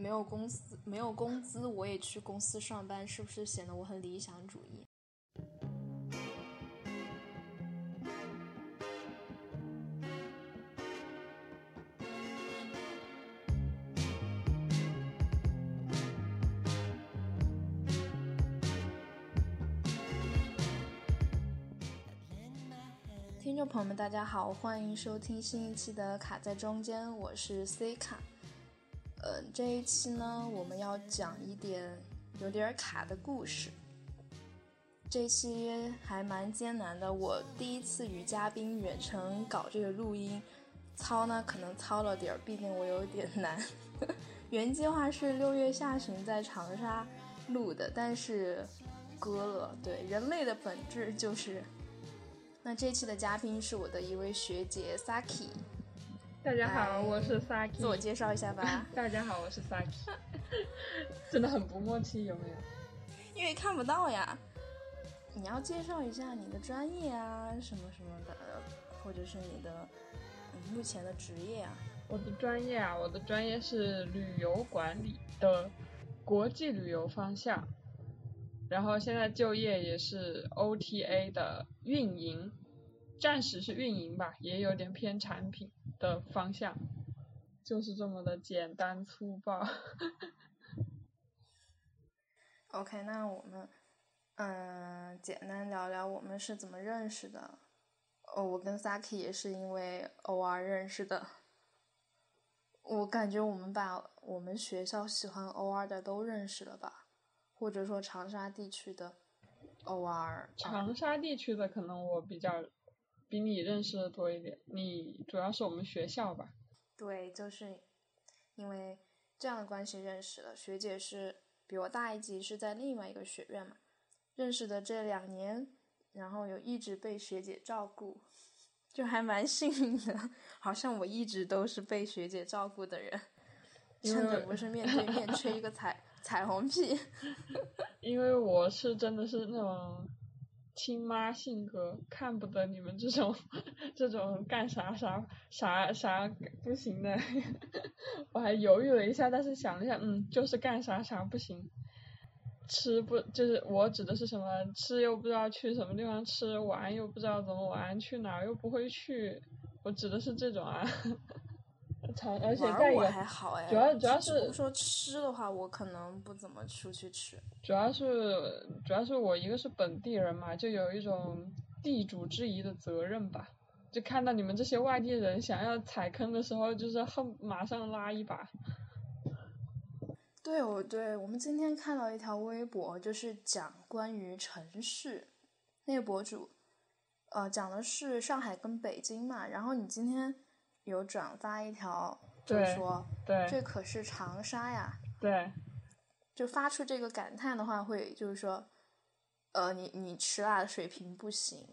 没有公司没有工资，我也去公司上班，是不是显得我很理想主义？听众朋友们，大家好，欢迎收听新一期的《卡在中间》，我是 C 卡。嗯，这一期呢，我们要讲一点有点卡的故事。这期还蛮艰难的，我第一次与嘉宾远程搞这个录音，操呢可能操了点儿，毕竟我有点难。原计划是六月下旬在长沙录的，但是割了。对，人类的本质就是……那这期的嘉宾是我的一位学姐 Saki。大家好，我是 Saki。自我介绍一下吧。大家好，我是 Saki。真的很不默契，有没有？因为看不到呀。你要介绍一下你的专业啊，什么什么的，或者是你的目前的职业啊。我的专业啊，我的专业是旅游管理的国际旅游方向，然后现在就业也是 OTA 的运营。暂时是运营吧，也有点偏产品的方向，就是这么的简单粗暴。OK，那我们嗯，简单聊聊我们是怎么认识的。哦，我跟 Saki 也是因为 OR 认识的。我感觉我们把我们学校喜欢 OR 的都认识了吧，或者说长沙地区的 OR。长沙地区的可能我比较。比你认识的多一点，你主要是我们学校吧？对，就是因为这样的关系认识了。学姐是比我大一级，是在另外一个学院嘛。认识的这两年，然后有一直被学姐照顾，就还蛮幸运的。好像我一直都是被学姐照顾的人，趁着不是面对面吹一个彩 彩虹屁。因为我是真的是那种。亲妈性格看不得你们这种这种干啥啥啥啥不行的，我还犹豫了一下，但是想了一下，嗯，就是干啥啥不行，吃不就是我指的是什么？吃又不知道去什么地方吃，玩又不知道怎么玩，去哪儿又不会去，我指的是这种啊。长而且我还好哎，主要主要是说吃的话，我可能不怎么出去吃。主要是主要是我一个是本地人嘛，就有一种地主之谊的责任吧。就看到你们这些外地人想要踩坑的时候，就是恨马上拉一把。对，我对我们今天看到一条微博，就是讲关于城市，那个博主，呃，讲的是上海跟北京嘛。然后你今天。有转发一条，就说对，这可是长沙呀。对。就发出这个感叹的话，会就是说，呃，你你吃辣的水平不行。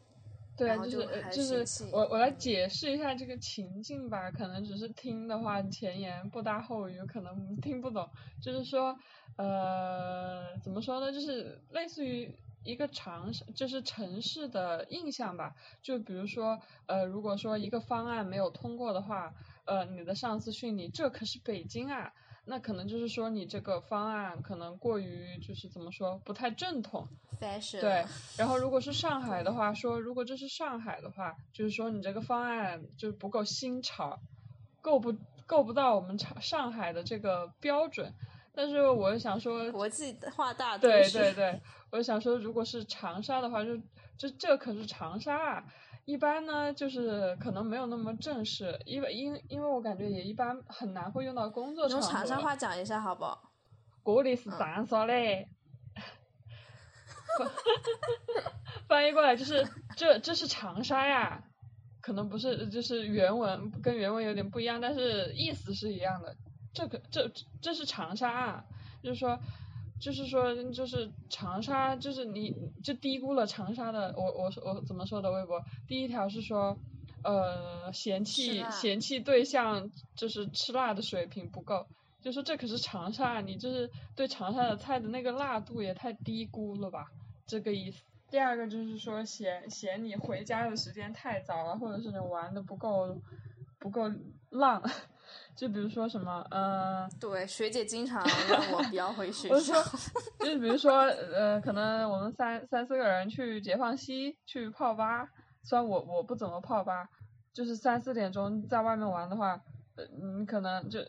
对，就是就是我我来解释一下这个情境吧，可能只是听的话前言不搭后语，可能听不懂。就是说，呃，怎么说呢？就是类似于。一个城市就是城市的印象吧，就比如说，呃，如果说一个方案没有通过的话，呃，你的上司训你，这可是北京啊，那可能就是说你这个方案可能过于就是怎么说不太正统。fashion。对，然后如果是上海的话，说如果这是上海的话，就是说你这个方案就是不够新潮，够不够不到我们上上海的这个标准。但是我想说，国际化大都对对对，我想说，如果是长沙的话，就这这可是长沙啊。一般呢，就是可能没有那么正式，因为因因为我感觉也一般很难会用到工作场合。用长沙话讲一下好不？这里是长沙嘞。翻译过来就是这这是长沙呀，可能不是就是原文跟原文有点不一样，但是意思是一样的。这个这这是长沙，啊，就是说，就是说，就是长沙，就是你就低估了长沙的。我我我怎么说的微博？第一条是说，呃，嫌弃嫌弃对象就是吃辣的水平不够，就说这可是长沙，你就是对长沙的菜的那个辣度也太低估了吧，这个意思。第二个就是说嫌嫌你回家的时间太早了，或者是你玩的不够不够浪。就比如说什么，嗯，对，学姐经常让我不要回学我校。就是比如说，呃，可能我们三三四个人去解放西去泡吧，虽然我我不怎么泡吧，就是三四点钟在外面玩的话，呃，你可能就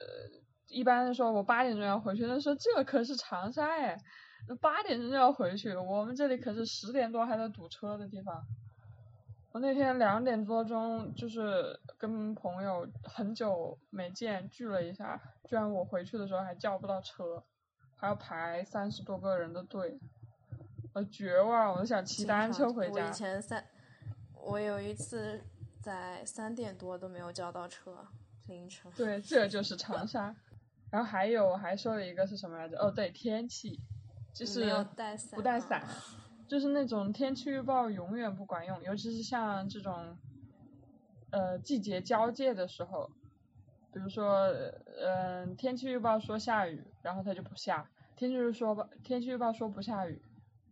一般说我八点钟要回去，那说这可是长沙哎，八点钟就要回去，我们这里可是十点多还在堵车的地方。我那天两点多钟就是跟朋友很久没见聚了一下，居然我回去的时候还叫不到车，还要排三十多个人的队，我绝望，我想骑单车回家我以。前三，我有一次在三点多都没有叫到车，凌晨。对，这就是长沙。然后还有还说了一个是什么来着？哦，对，天气，就是带伞啊不带伞，就是那种天气预报永远不管用，尤其是像这种呃季节交界的时候，比如说嗯、呃天气预报说下雨，然后它就不下；天气预说吧天气预报说不下雨，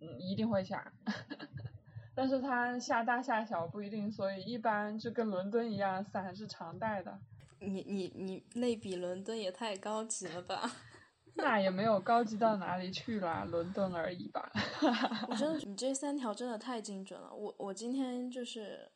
嗯，一定会下。但是它下大下小不一定，所以一般就跟伦敦一样，伞是常带的。你你你类比伦敦也太高级了吧！那也没有高级到哪里去啦，伦敦而已吧。我真的，你这三条真的太精准了。我我今天就是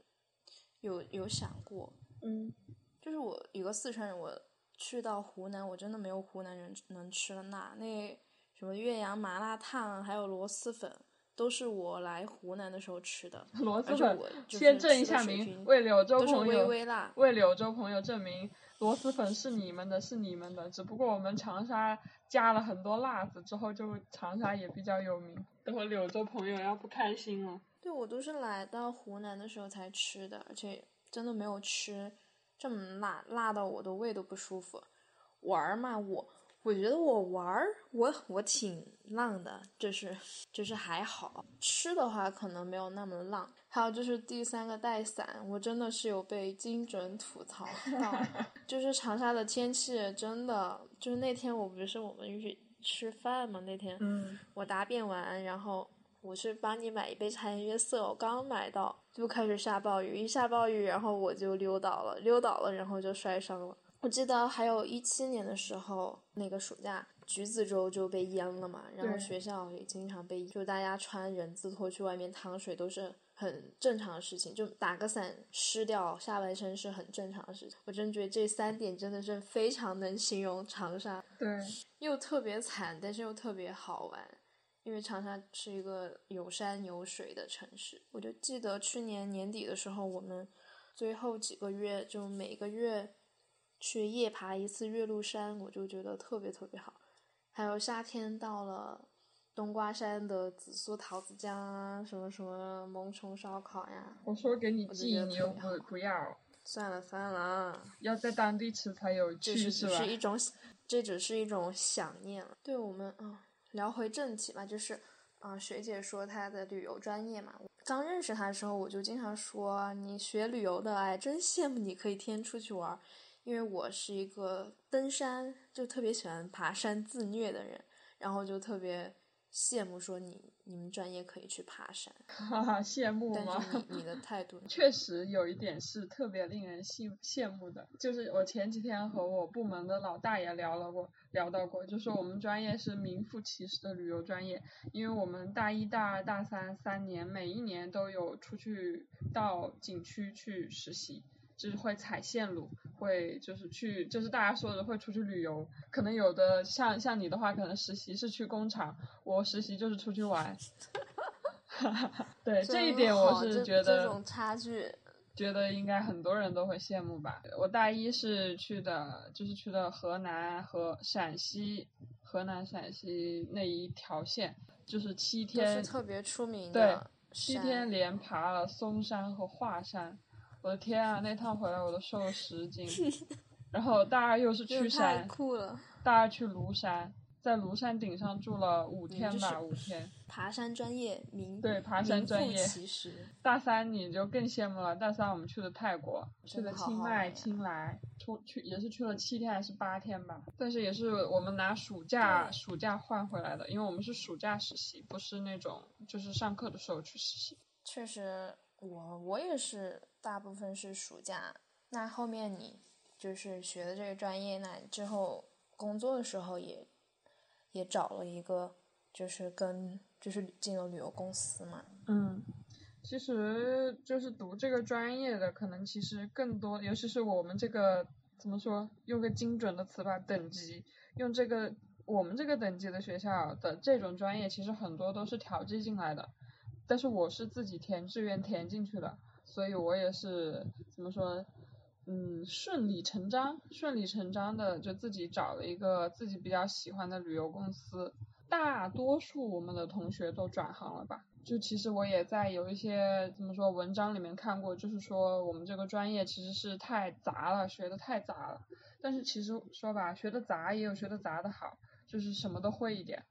有有想过，嗯，就是我有个四川人，我去到湖南，我真的没有湖南人能吃的辣。那什么岳阳麻辣烫，还有螺蛳粉，都是我来湖南的时候吃的。螺蛳粉，就是先正一下名，为柳州朋友微辣。为柳州朋友证明，螺蛳粉是你们的，是你们的，只不过我们长沙加了很多辣子之后，就长沙也比较有名。等会柳州朋友要不开心了。对，我都是来到湖南的时候才吃的，而且真的没有吃这么辣，辣到我的胃都不舒服。玩嘛，我我觉得我玩儿，我我挺浪的，就是就是还好。吃的话可能没有那么浪。还有就是第三个带伞，我真的是有被精准吐槽到，就是长沙的天气真的，就是那天我不是我们去吃饭嘛，那天嗯，我答辩完，然后我是帮你买一杯茶颜悦色，我刚买到就开始下暴雨，一下暴雨，然后我就溜倒了，溜倒了，然后就摔伤了。我记得还有一七年的时候，那个暑假橘子洲就被淹了嘛，然后学校也经常被，就大家穿人字拖去外面趟水都是很正常的事情，就打个伞湿掉下半身是很正常的事情。我真觉得这三点真的是非常能形容长沙。对，又特别惨，但是又特别好玩，因为长沙是一个有山有水的城市。我就记得去年年底的时候，我们最后几个月就每个月去夜爬一次岳麓山，我就觉得特别特别好。还有夏天到了。冬瓜山的紫苏桃子酱啊，什么什么萌虫烧烤呀，我说给你寄，你又不不要，算了算了，要在当地吃才有趣，这是只吧是？一种，这只是一种想念了。对我们啊、聊回正题吧，就是啊、学姐说她的旅游专业嘛，刚认识她的时候，我就经常说你学旅游的，哎，真羡慕你可以天天出去玩儿，因为我是一个登山就特别喜欢爬山自虐的人，然后就特别羡慕说你你们专业可以去爬山，哈哈，羡慕但吗？是你你的 态度确实有一点是特别令人羡羡慕的，就是我前几天和我部门的老大爷聊了过，聊到过，就说我们专业是名副其实的旅游专业，因为我们大一、大二、大三三年，每一年都有出去到景区去实习。就是会踩线路，会就是去，就是大家说的会出去旅游。可能有的像像你的话，可能实习是去工厂，我实习就是出去玩。对这一点，我是觉得这种差距觉得应该很多人都会羡慕吧。我大一是去的，就是去的河南和陕西，河南陕西那一条线，就是七天特别出名对的七天连爬了嵩山和华山。我的天啊，那趟回来我都瘦了十斤。然后大二又是 去山，酷了！大二去庐山，在庐山顶上住了五天吧，五天。爬山专业名对爬山专业其实。大三你就更羡慕了，大三我们去的泰国，去真的的清迈、清莱，出去也是去了七天还是八天吧，但是也是我们拿暑假暑假换回来的，因为我们是暑假实习，不是那种就是上课的时候去实习。确实，我我也是大部分是暑假。那后面你就是学的这个专业，那之后工作的时候也也找了一个，就是跟就是进了旅游公司嘛。嗯，其实就是读这个专业的，可能其实更多，尤其是我们这个怎么说，用个精准的词吧，等级，用这个我们这个等级的学校的这种专业，其实很多都是调剂进来的。但是我是自己填志愿填进去的，所以我也是怎么说，嗯，顺理成章，顺理成章的就自己找了一个自己比较喜欢的旅游公司。大多数我们的同学都转行了吧？就其实我也在有一些怎么说文章里面看过，就是说我们这个专业其实是太杂了，学的太杂了。但是其实说吧，学的杂也有学的杂的好，就是什么都会一点。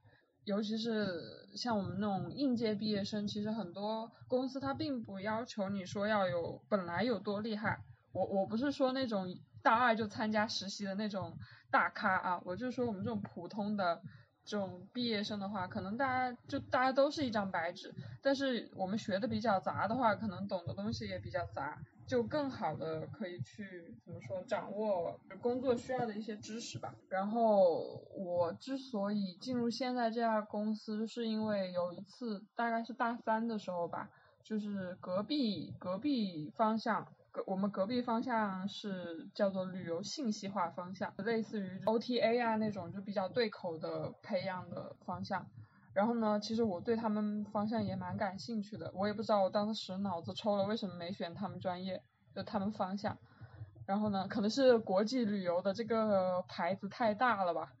尤其是像我们那种应届毕业生，其实很多公司他并不要求你说要有本来有多厉害。我我不是说那种大二就参加实习的那种大咖啊，我就说我们这种普通的这种毕业生的话，可能大家就大家都是一张白纸，但是我们学的比较杂的话，可能懂的东西也比较杂。就更好的可以去怎么说掌握工作需要的一些知识吧。然后我之所以进入现在这家公司，是因为有一次大概是大三的时候吧，就是隔壁隔壁方向，我们隔壁方向是叫做旅游信息化方向，类似于 OTA 啊那种就比较对口的培养的方向。然后呢，其实我对他们方向也蛮感兴趣的，我也不知道我当时脑子抽了为什么没选他们专业，就他们方向。然后呢，可能是国际旅游的这个牌子太大了吧，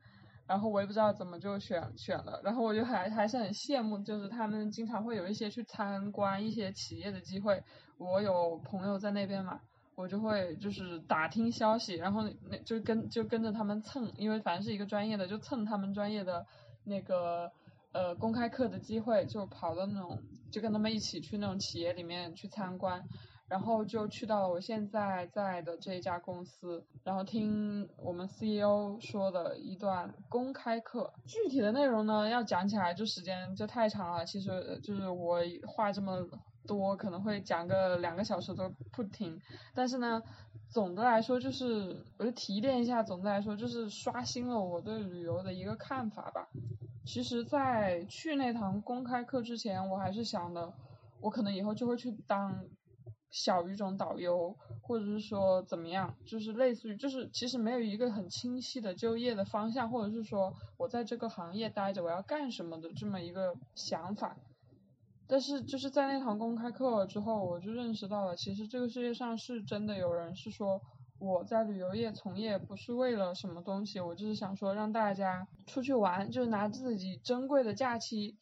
然后我也不知道怎么就选选了。然后我就还还是很羡慕，就是他们经常会有一些去参观一些企业的机会。我有朋友在那边嘛，我就会就是打听消息，然后那就跟就跟着他们蹭，因为反正是一个专业的，就蹭他们专业的那个。呃，公开课的机会就跑到那种，就跟他们一起去那种企业里面去参观，然后就去到了我现在在的这家公司，然后听我们 CEO 说的一段公开课，具体的内容呢要讲起来就时间就太长了，其实就是我话这么多可能会讲个两个小时都不停，但是呢，总的来说就是我就提炼一下，总的来说就是刷新了我对旅游的一个看法吧。其实，在去那堂公开课之前，我还是想的，我可能以后就会去当小语种导游，或者是说怎么样，就是类似于，就是其实没有一个很清晰的就业的方向，或者是说我在这个行业待着我要干什么的这么一个想法。但是就是在那堂公开课之后，我就认识到了，其实这个世界上是真的有人是说。我在旅游业从业不是为了什么东西，我就是想说让大家出去玩，就是拿自己珍贵的假期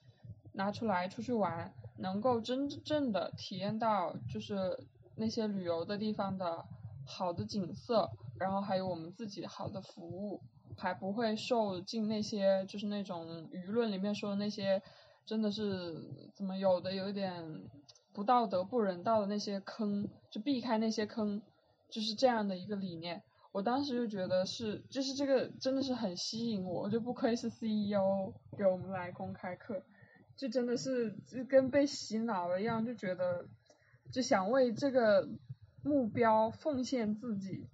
拿出来出去玩，能够真正的体验到就是那些旅游的地方的好的景色，然后还有我们自己好的服务，还不会受进那些就是那种舆论里面说的那些真的是怎么有的有一点不道德不人道的那些坑，就避开那些坑。就是这样的一个理念，我当时就觉得是，就是这个真的是很吸引我，就不愧是 CEO 给我们来公开课，就真的是就跟被洗脑了一样，就觉得就想为这个目标奉献自己，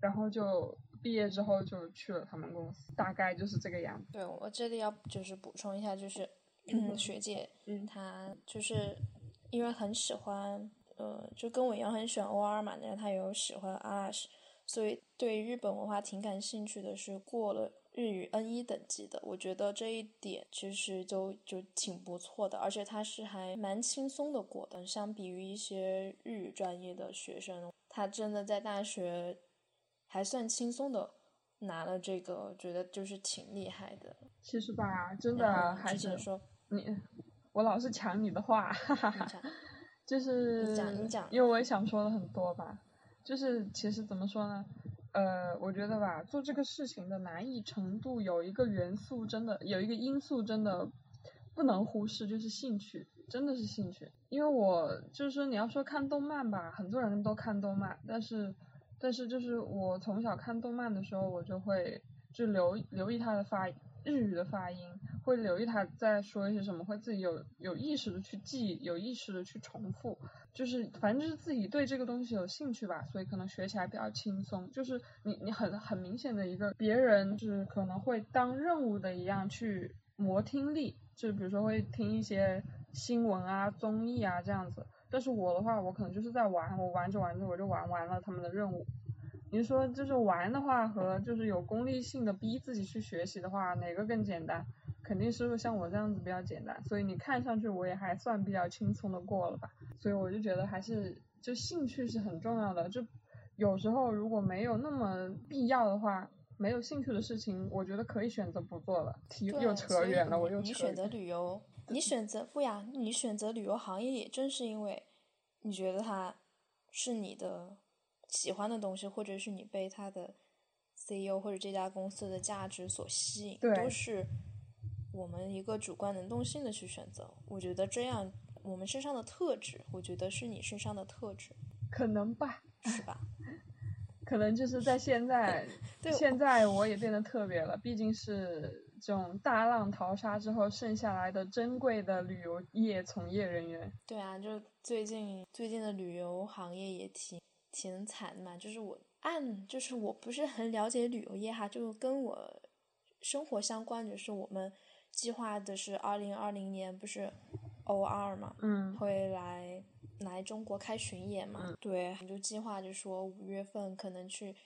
然后就毕业之后就去了他们公司，大概就是这个样子。对我这里要就是补充一下，就是 学姐，嗯，她就是因为很喜欢。呃，就跟我一样很喜欢 OR 嘛，然后她也有喜欢 Arash，所以对日本文化挺感兴趣的，是过了日语 N 一等级的。我觉得这一点其实就就挺不错的，而且他是还蛮轻松的过的，相比于一些日语专业的学生，他真的在大学还算轻松的拿了这个，觉得就是挺厉害的。其实吧，真的还是说你，我老是抢你的话，哈哈哈。就是讲你讲因为我也想说的很多吧，就是其实怎么说呢，呃，我觉得吧，做这个事情的难易程度有一个元素真的有一个因素真的不能忽视，就是兴趣，真的是兴趣。因为我就是说你要说看动漫吧，很多人都看动漫，但是但是就是我从小看动漫的时候，我就会就留留意它的发日语的发音，会留意他在说一些什么，会自己有有意识的去记，有意识的去重复，就是反正就是自己对这个东西有兴趣吧，所以可能学起来比较轻松。就是你你很很明显的一个别人就是可能会当任务的一样去磨听力，就比如说会听一些新闻啊、综艺啊这样子。但是我的话，我可能就是在玩，我玩着玩着我就玩完了他们的任务。你说就是玩的话和就是有功利性的逼自己去学习的话，哪个更简单？肯定是像我这样子比较简单。所以你看上去我也还算比较轻松的过了吧。所以我就觉得还是就兴趣是很重要的。就有时候如果没有那么必要的话，没有兴趣的事情，我觉得可以选择不做了。题又扯远了，我又扯。你选择旅游，你选择不呀？你选择旅游行业也正是因为你觉得它是你的。喜欢的东西，或者是你被他的 CEO 或者这家公司的价值所吸引，都是我们一个主观能动性的去选择。我觉得这样，我们身上的特质，我觉得是你身上的特质，可能吧，是吧？可能就是在现在，现在我也变得特别了，毕竟是这种大浪淘沙之后剩下来的珍贵的旅游业从业人员。对啊，就最近最近的旅游行业也挺。挺惨的嘛，就是我按就是我不是很了解旅游业哈，就跟我生活相关，就是我们计划的是二零二零年不是 O 二嘛，嗯，会来来中国开巡演嘛，对，就计划就说五月份可能去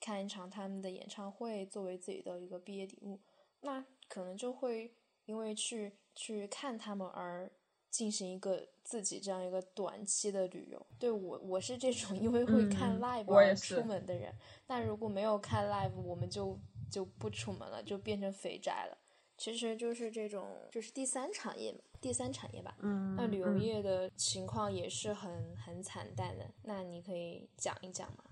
看一场他们的演唱会，作为自己的一个毕业礼物，那可能就会因为去去看他们而。进行一个自己这样一个短期的旅游，对我我是这种因为会看 live 而出门的人，但如果没有看 live，我们就就不出门了，就变成肥宅了。其实就是这种，就是第三产业嘛，第三产业吧。嗯。那旅游业的情况也是很很惨淡的，那你可以讲一讲吗？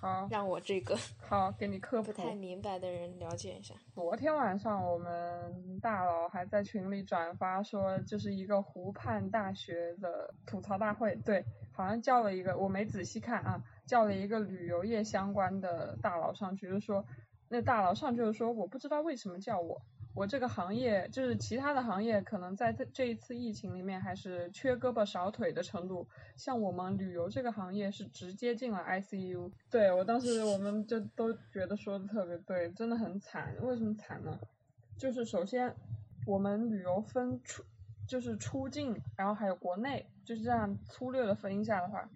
好，让我这个 好给你科普不太明白的人了解一下。昨天晚上我们大佬还在群里转发说，就是一个湖畔大学的吐槽大会，对，好像叫了一个，我没仔细看啊，叫了一个旅游业相关的大佬上去，就说那大佬上去就说，我不知道为什么叫我。我这个行业就是其他的行业，可能在这这一次疫情里面还是缺胳膊少腿的程度。像我们旅游这个行业是直接进了 ICU。对我当时我们就都觉得说的特别对，真的很惨。为什么惨呢？就是首先我们旅游分出就是出境，然后还有国内，就是这样粗略的分一下的话，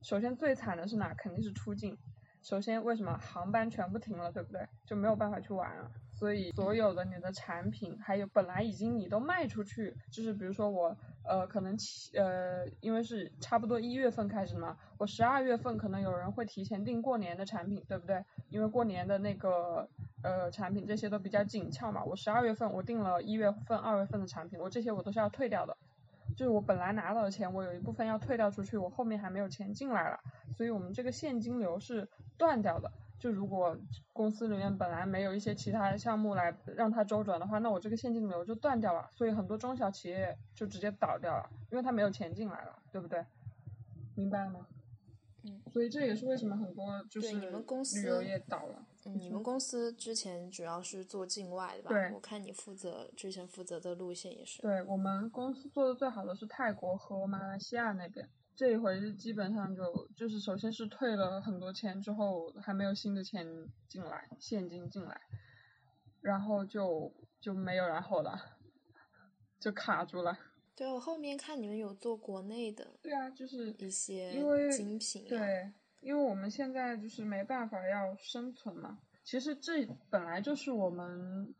首先最惨的是哪？肯定是出境。首先为什么航班全部停了，对不对？就没有办法去玩了。所以所有的你的产品，还有本来已经你都卖出去，就是比如说我呃可能呃因为是差不多一月份开始嘛，我十二月份可能有人会提前订过年的产品，对不对？因为过年的那个呃产品这些都比较紧俏嘛，我十二月份我订了一月份、二月份的产品，我这些我都是要退掉的，就是我本来拿到的钱，我有一部分要退掉出去，我后面还没有钱进来了，所以我们这个现金流是断掉的。就如果公司里面本来没有一些其他项目来让它周转的话，那我这个现金流就断掉了，所以很多中小企业就直接倒掉了，因为它没有钱进来了，对不对？明白了吗？嗯。所以这也是为什么很多就是旅游业倒了。你们公司之前主要是做境外的吧？对。我看你负责之前负责的路线也是。对我们公司做的最好的是泰国和马来西亚那边。这一回是基本上就就是首先是退了很多钱之后还没有新的钱进来现金进来，然后就就没有然后了，就卡住了。对我后面看你们有做国内的。对啊，就是一些精品。对，因为我们现在就是没办法要生存嘛。其实这本来就是我们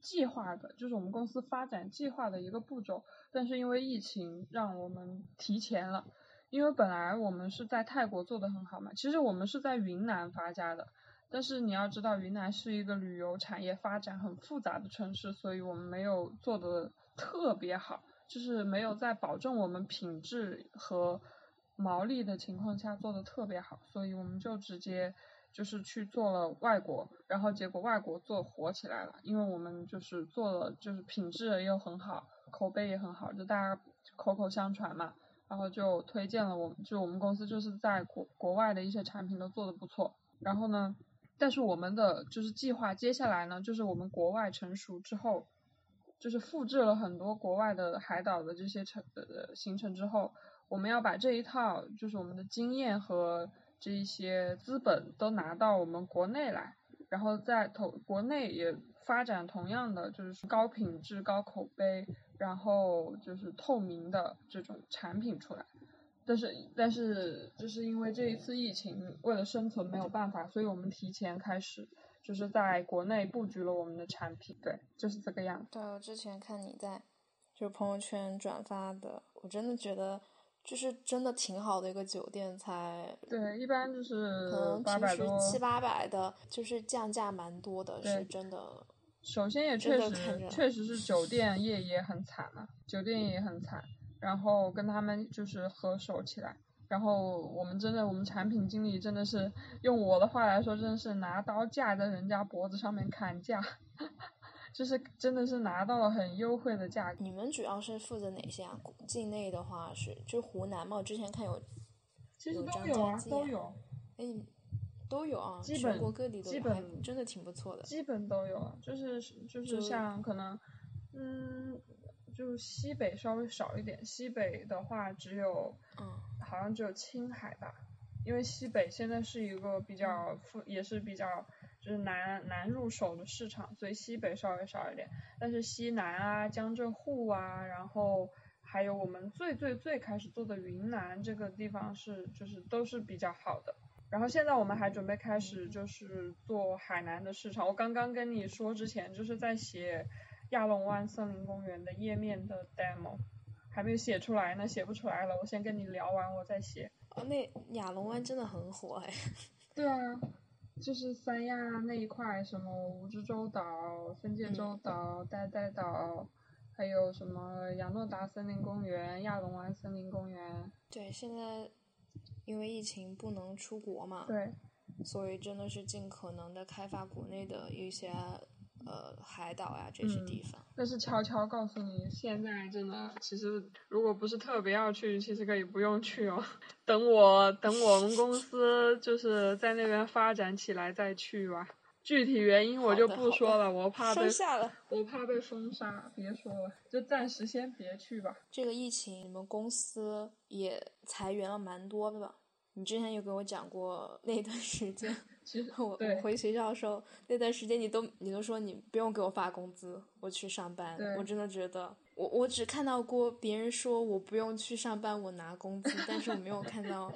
计划的，就是我们公司发展计划的一个步骤，但是因为疫情让我们提前了。因为本来我们是在泰国做的很好嘛，其实我们是在云南发家的，但是你要知道云南是一个旅游产业发展很复杂的城市，所以我们没有做的特别好，就是没有在保证我们品质和毛利的情况下做的特别好，所以我们就直接就是去做了外国，然后结果外国做火起来了，因为我们就是做了就是品质又很好，口碑也很好，就大家口口相传嘛。然后就推荐了我们，就我们公司就是在国国外的一些产品都做的不错。然后呢，但是我们的就是计划接下来呢，就是我们国外成熟之后，就是复制了很多国外的海岛的这些成呃行程之后，我们要把这一套就是我们的经验和这一些资本都拿到我们国内来，然后在投国内也发展同样的就是高品质、高口碑，然后就是透明的这种产品出来。但是但是就是因为这一次疫情，为了生存没有办法，所以我们提前开始，就是在国内布局了我们的产品，对，就是这个样子。对，我之前看你在就朋友圈转发的，我真的觉得就是真的挺好的一个酒店，才对，一般就是可能八百多，七八百的，就是降价蛮多的，是真的。首先也确实确实是酒店业也很惨嘛，酒店也很惨。然后跟他们就是合手起来，然后我们真的，我们产品经理真的是用我的话来说，真的是拿刀架在人家脖子上面砍价，就是真的是拿到了很优惠的价格。你们主要是负责哪些啊？境内的话是就湖南嘛？我之前看有，其实都有啊，都有。哎，都有啊，全国各地都基本真的挺不错的。基本都有啊，就是就是像可能，嗯。就是西北稍微少一点，西北的话只有，嗯，好像只有青海吧，因为西北现在是一个比较富，也是比较就是难难入手的市场，所以西北稍微少一点。但是西南啊、江浙沪啊，然后还有我们最最最开始做的云南这个地方是就是都是比较好的。然后现在我们还准备开始就是做海南的市场，我刚刚跟你说之前就是在写。亚龙湾森林公园的页面的 demo 还没有写出来呢，写不出来了。我先跟你聊完，我再写。哦，那亚龙湾真的很火哎。对啊，就是三亚那一块，什么蜈支洲岛、分界洲岛、呆呆岛，还有什么亚诺达森林公园、亚龙湾森林公园。对，现在因为疫情不能出国嘛。对。所以真的是尽可能的开发国内的一些。呃，海岛呀这些地方，但是悄悄告诉你，现在真的，其实如果不是特别要去，其实可以不用去哦。等我等我们公司就是在那边发展起来再去吧。具体原因我就不说了，我怕被我怕被封杀，别说了，就暂时先别去吧。这个疫情，你们公司也裁员了蛮多的吧？你之前有跟我讲过那段时间。其实 我我回学校的时候，那段时间你都你都说你不用给我发工资，我去上班。我真的觉得，我我只看到过别人说我不用去上班，我拿工资，但是我没有看到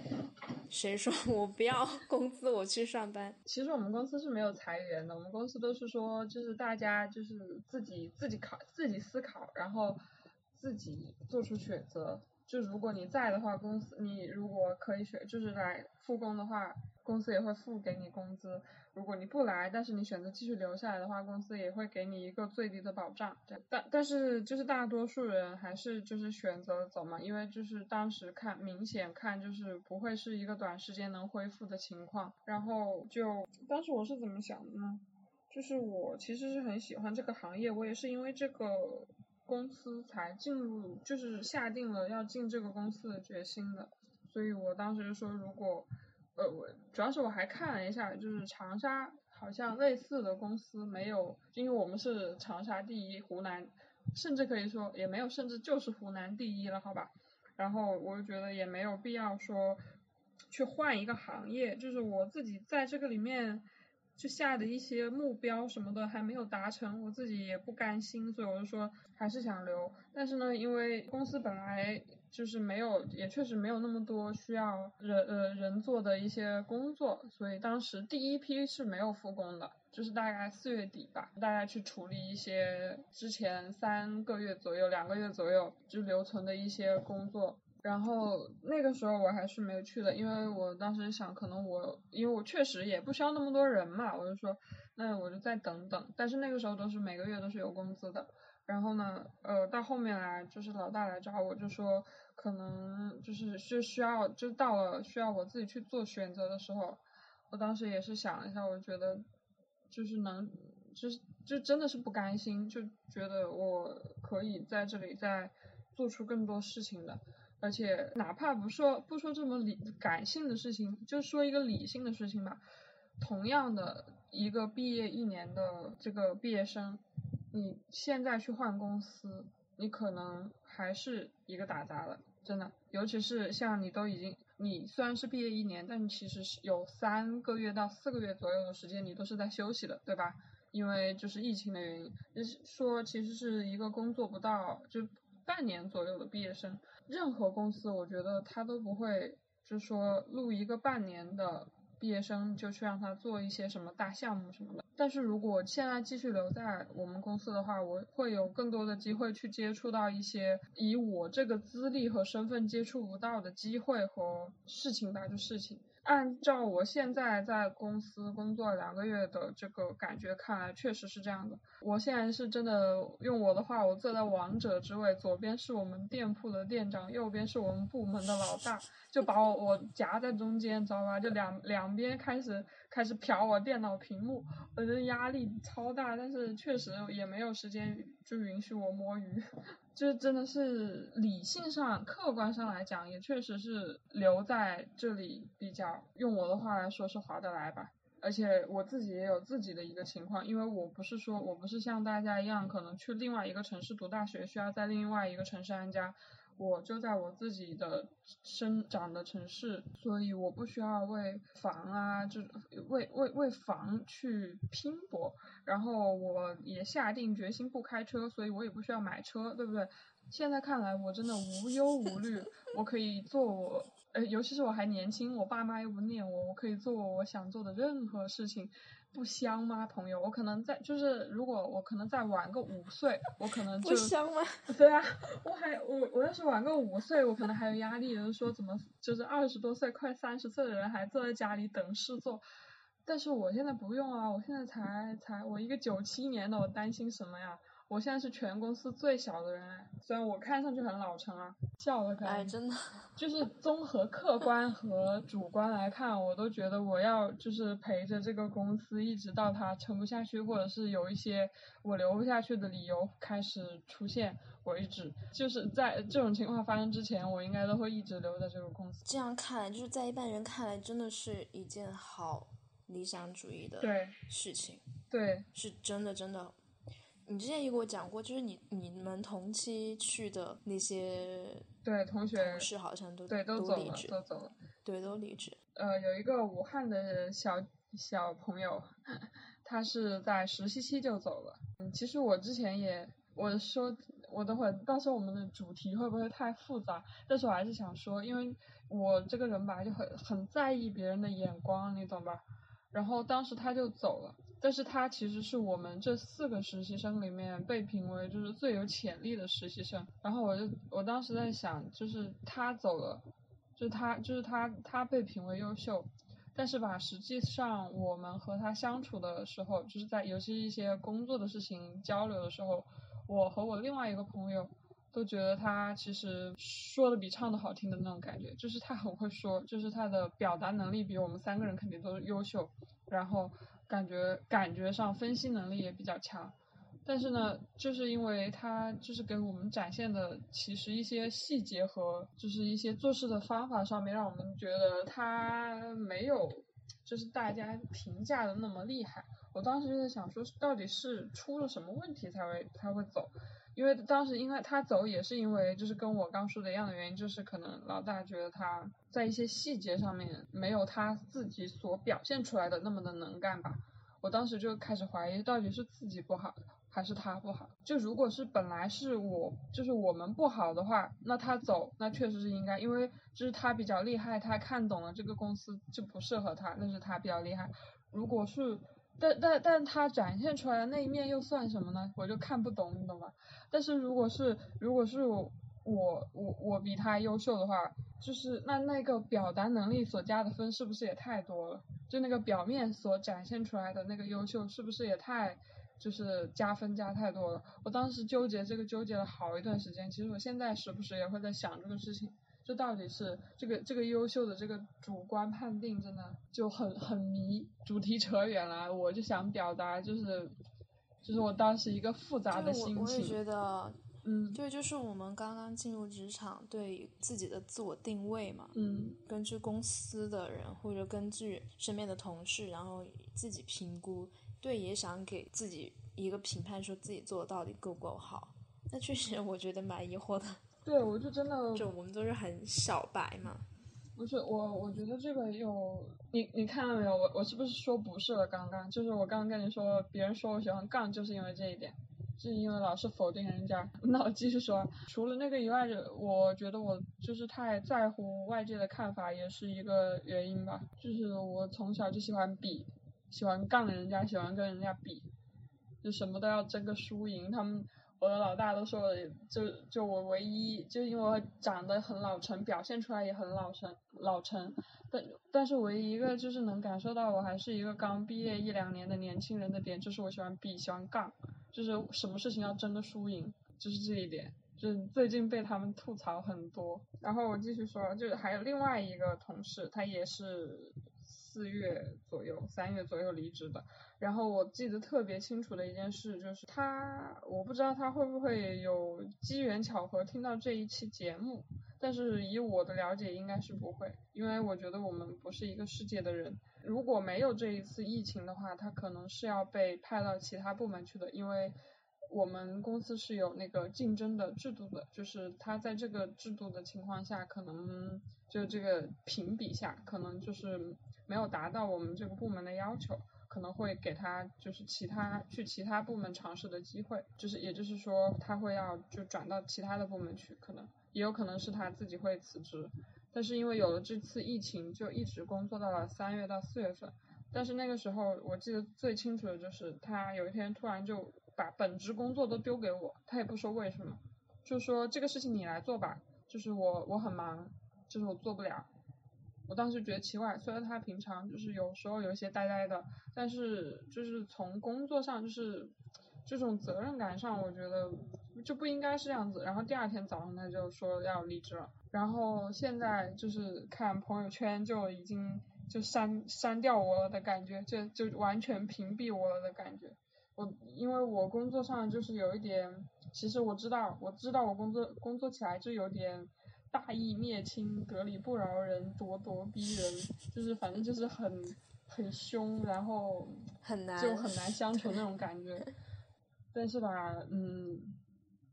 谁说我不要 工资，我去上班。其实我们公司是没有裁员的，我们公司都是说，就是大家就是自己自己考，自己思考，然后自己做出选择。就如果你在的话，公司你如果可以选，就是来复工的话，公司也会付给你工资。如果你不来，但是你选择继续留下来的话，公司也会给你一个最低的保障。但但是就是大多数人还是就是选择走嘛，因为就是当时看明显看就是不会是一个短时间能恢复的情况。然后就当时我是怎么想的呢？就是我其实是很喜欢这个行业，我也是因为这个。公司才进入，就是下定了要进这个公司的决心的，所以我当时就说，如果，呃，我主要是我还看了一下，就是长沙好像类似的公司没有，因为我们是长沙第一，湖南，甚至可以说也没有，甚至就是湖南第一了，好吧？然后我就觉得也没有必要说去换一个行业，就是我自己在这个里面。就下的一些目标什么的还没有达成，我自己也不甘心，所以我就说还是想留。但是呢，因为公司本来就是没有，也确实没有那么多需要人呃人做的一些工作，所以当时第一批是没有复工的，就是大概四月底吧，大家去处理一些之前三个月左右、两个月左右就留存的一些工作。然后那个时候我还是没有去的，因为我当时想，可能我因为我确实也不需要那么多人嘛，我就说，那我就再等等。但是那个时候都是每个月都是有工资的。然后呢，呃，到后面来就是老大来找我，就说可能就是就需要，就到了需要我自己去做选择的时候，我当时也是想了一下，我觉得就是能，就是就真的是不甘心，就觉得我可以在这里再做出更多事情的。而且哪怕不说不说这么理感性的事情，就说一个理性的事情吧。同样的一个毕业一年的这个毕业生，你现在去换公司，你可能还是一个打杂的，真的。尤其是像你都已经，你虽然是毕业一年，但其实是有三个月到四个月左右的时间，你都是在休息的，对吧？因为就是疫情的原因，就是说其实是一个工作不到就半年左右的毕业生，任何公司我觉得他都不会，就是说录一个半年的。毕业生就去让他做一些什么大项目什么的，但是如果现在继续留在我们公司的话，我会有更多的机会去接触到一些以我这个资历和身份接触不到的机会和事情吧，就事情。按照我现在在公司工作两个月的这个感觉看来，确实是这样的。我现在是真的用我的话，我坐在王者之位，左边是我们店铺的店长，右边是我们部门的老大，就把我我夹在中间，知道吧？就两两边开始开始瞟我电脑屏幕，我觉得压力超大，但是确实也没有时间就允许我摸鱼。这真的是理性上、客观上来讲，也确实是留在这里比较，用我的话来说是划得来吧。而且我自己也有自己的一个情况，因为我不是说我不是像大家一样，可能去另外一个城市读大学，需要在另外一个城市安家。我就在我自己的生长的城市，所以我不需要为房啊，就为为为房去拼搏。然后我也下定决心不开车，所以我也不需要买车，对不对？现在看来，我真的无忧无虑，我可以做我，呃，尤其是我还年轻，我爸妈又不念我，我可以做我想做的任何事情。不香吗，朋友？我可能在，就是如果我可能再晚个五岁，我可能就不香吗？对啊，我还我我要是晚个五岁，我可能还有压力，就是说怎么就是二十多岁快三十岁的人还坐在家里等事做，但是我现在不用啊，我现在才才我一个九七年的，我担心什么呀？我现在是全公司最小的人，虽然我看上去很老成啊，笑了可哎，真的，就是综合客观和主观来看，我都觉得我要就是陪着这个公司一直到它撑不下去，或者是有一些我留不下去的理由开始出现为止。就是在这种情况发生之前，我应该都会一直留在这个公司。这样看来，就是在一般人看来，真的是一件好理想主义的事情。对，是真的，真的。你之前也给我讲过，就是你你们同期去的那些对同学同事好像都对都走了，都走了，对都离职。呃，有一个武汉的小小朋友，他是在实习期就走了。嗯，其实我之前也我说我等会到时候我们的主题会不会太复杂？但是我还是想说，因为我这个人吧就很很在意别人的眼光，你懂吧？然后当时他就走了。但是他其实是我们这四个实习生里面被评为就是最有潜力的实习生。然后我就我当时在想，就是他走了，就是他就是他他被评为优秀，但是吧，实际上我们和他相处的时候，就是在尤其一些工作的事情交流的时候，我和我另外一个朋友都觉得他其实说的比唱的好听的那种感觉，就是他很会说，就是他的表达能力比我们三个人肯定都优秀，然后。感觉感觉上分析能力也比较强，但是呢，就是因为他就是给我们展现的其实一些细节和就是一些做事的方法上面，让我们觉得他没有就是大家评价的那么厉害。我当时就在想说，到底是出了什么问题才会才会走？因为当时因为他走也是因为就是跟我刚说的一样的原因，就是可能老大觉得他在一些细节上面没有他自己所表现出来的那么的能干吧。我当时就开始怀疑到底是自己不好还是他不好。就如果是本来是我就是我们不好的话，那他走那确实是应该，因为就是他比较厉害，他看懂了这个公司就不适合他，那是他比较厉害。如果是但但但他展现出来的那一面又算什么呢？我就看不懂，你懂吗？但是如果是如果是我我我比他优秀的话，就是那那个表达能力所加的分是不是也太多了？就那个表面所展现出来的那个优秀是不是也太就是加分加太多了？我当时纠结这个纠结了好一段时间，其实我现在时不时也会在想这个事情。这到底是这个这个优秀的这个主观判定，真的就很很迷。主题扯远了，我就想表达就是，就是我当时一个复杂的心情。我也觉得，嗯对，就是我们刚刚进入职场，对自己的自我定位嘛，嗯根据公司的人或者根据身边的同事，然后自己评估，对，也想给自己一个评判，说自己做的到底够不够好。那确实，我觉得蛮疑惑的。对，我就真的就我们都是很小白嘛。不是我，我觉得这个有你，你看到没有？我我是不是说不是了？刚刚就是我刚刚跟你说，别人说我喜欢杠，就是因为这一点，是因为老是否定人家。那我继续说，除了那个以外，我觉得我就是太在乎外界的看法，也是一个原因吧。就是我从小就喜欢比，喜欢杠人家，喜欢跟人家比，就什么都要争个输赢。他们。我的老大都说我，就就我唯一，就因为我长得很老成，表现出来也很老成老成，但但是唯一一个就是能感受到我还是一个刚毕业一两年的年轻人的点，就是我喜欢比，喜欢杠，就是什么事情要争个输赢，就是这一点，就是最近被他们吐槽很多。然后我继续说，就是还有另外一个同事，他也是四月左右、三月左右离职的。然后我记得特别清楚的一件事就是他，我不知道他会不会有机缘巧合听到这一期节目，但是以我的了解应该是不会，因为我觉得我们不是一个世界的人。如果没有这一次疫情的话，他可能是要被派到其他部门去的，因为我们公司是有那个竞争的制度的，就是他在这个制度的情况下，可能就这个评比下，可能就是没有达到我们这个部门的要求。可能会给他就是其他去其他部门尝试的机会，就是也就是说他会要就转到其他的部门去，可能也有可能是他自己会辞职，但是因为有了这次疫情，就一直工作到了三月到四月份，但是那个时候我记得最清楚的就是他有一天突然就把本职工作都丢给我，他也不说为什么，就说这个事情你来做吧，就是我我很忙，就是我做不了。我当时觉得奇怪，虽然他平常就是有时候有一些呆呆的，但是就是从工作上就是这种责任感上，我觉得就不应该是这样子。然后第二天早上他就说要离职了，然后现在就是看朋友圈就已经就删删掉我了的感觉，就就完全屏蔽我了的感觉。我因为我工作上就是有一点，其实我知道我知道我工作工作起来就有点。大义灭亲，得理不饶人，咄咄逼人，就是反正就是很很凶，然后很难就很难相处 那种感觉。但是吧，嗯，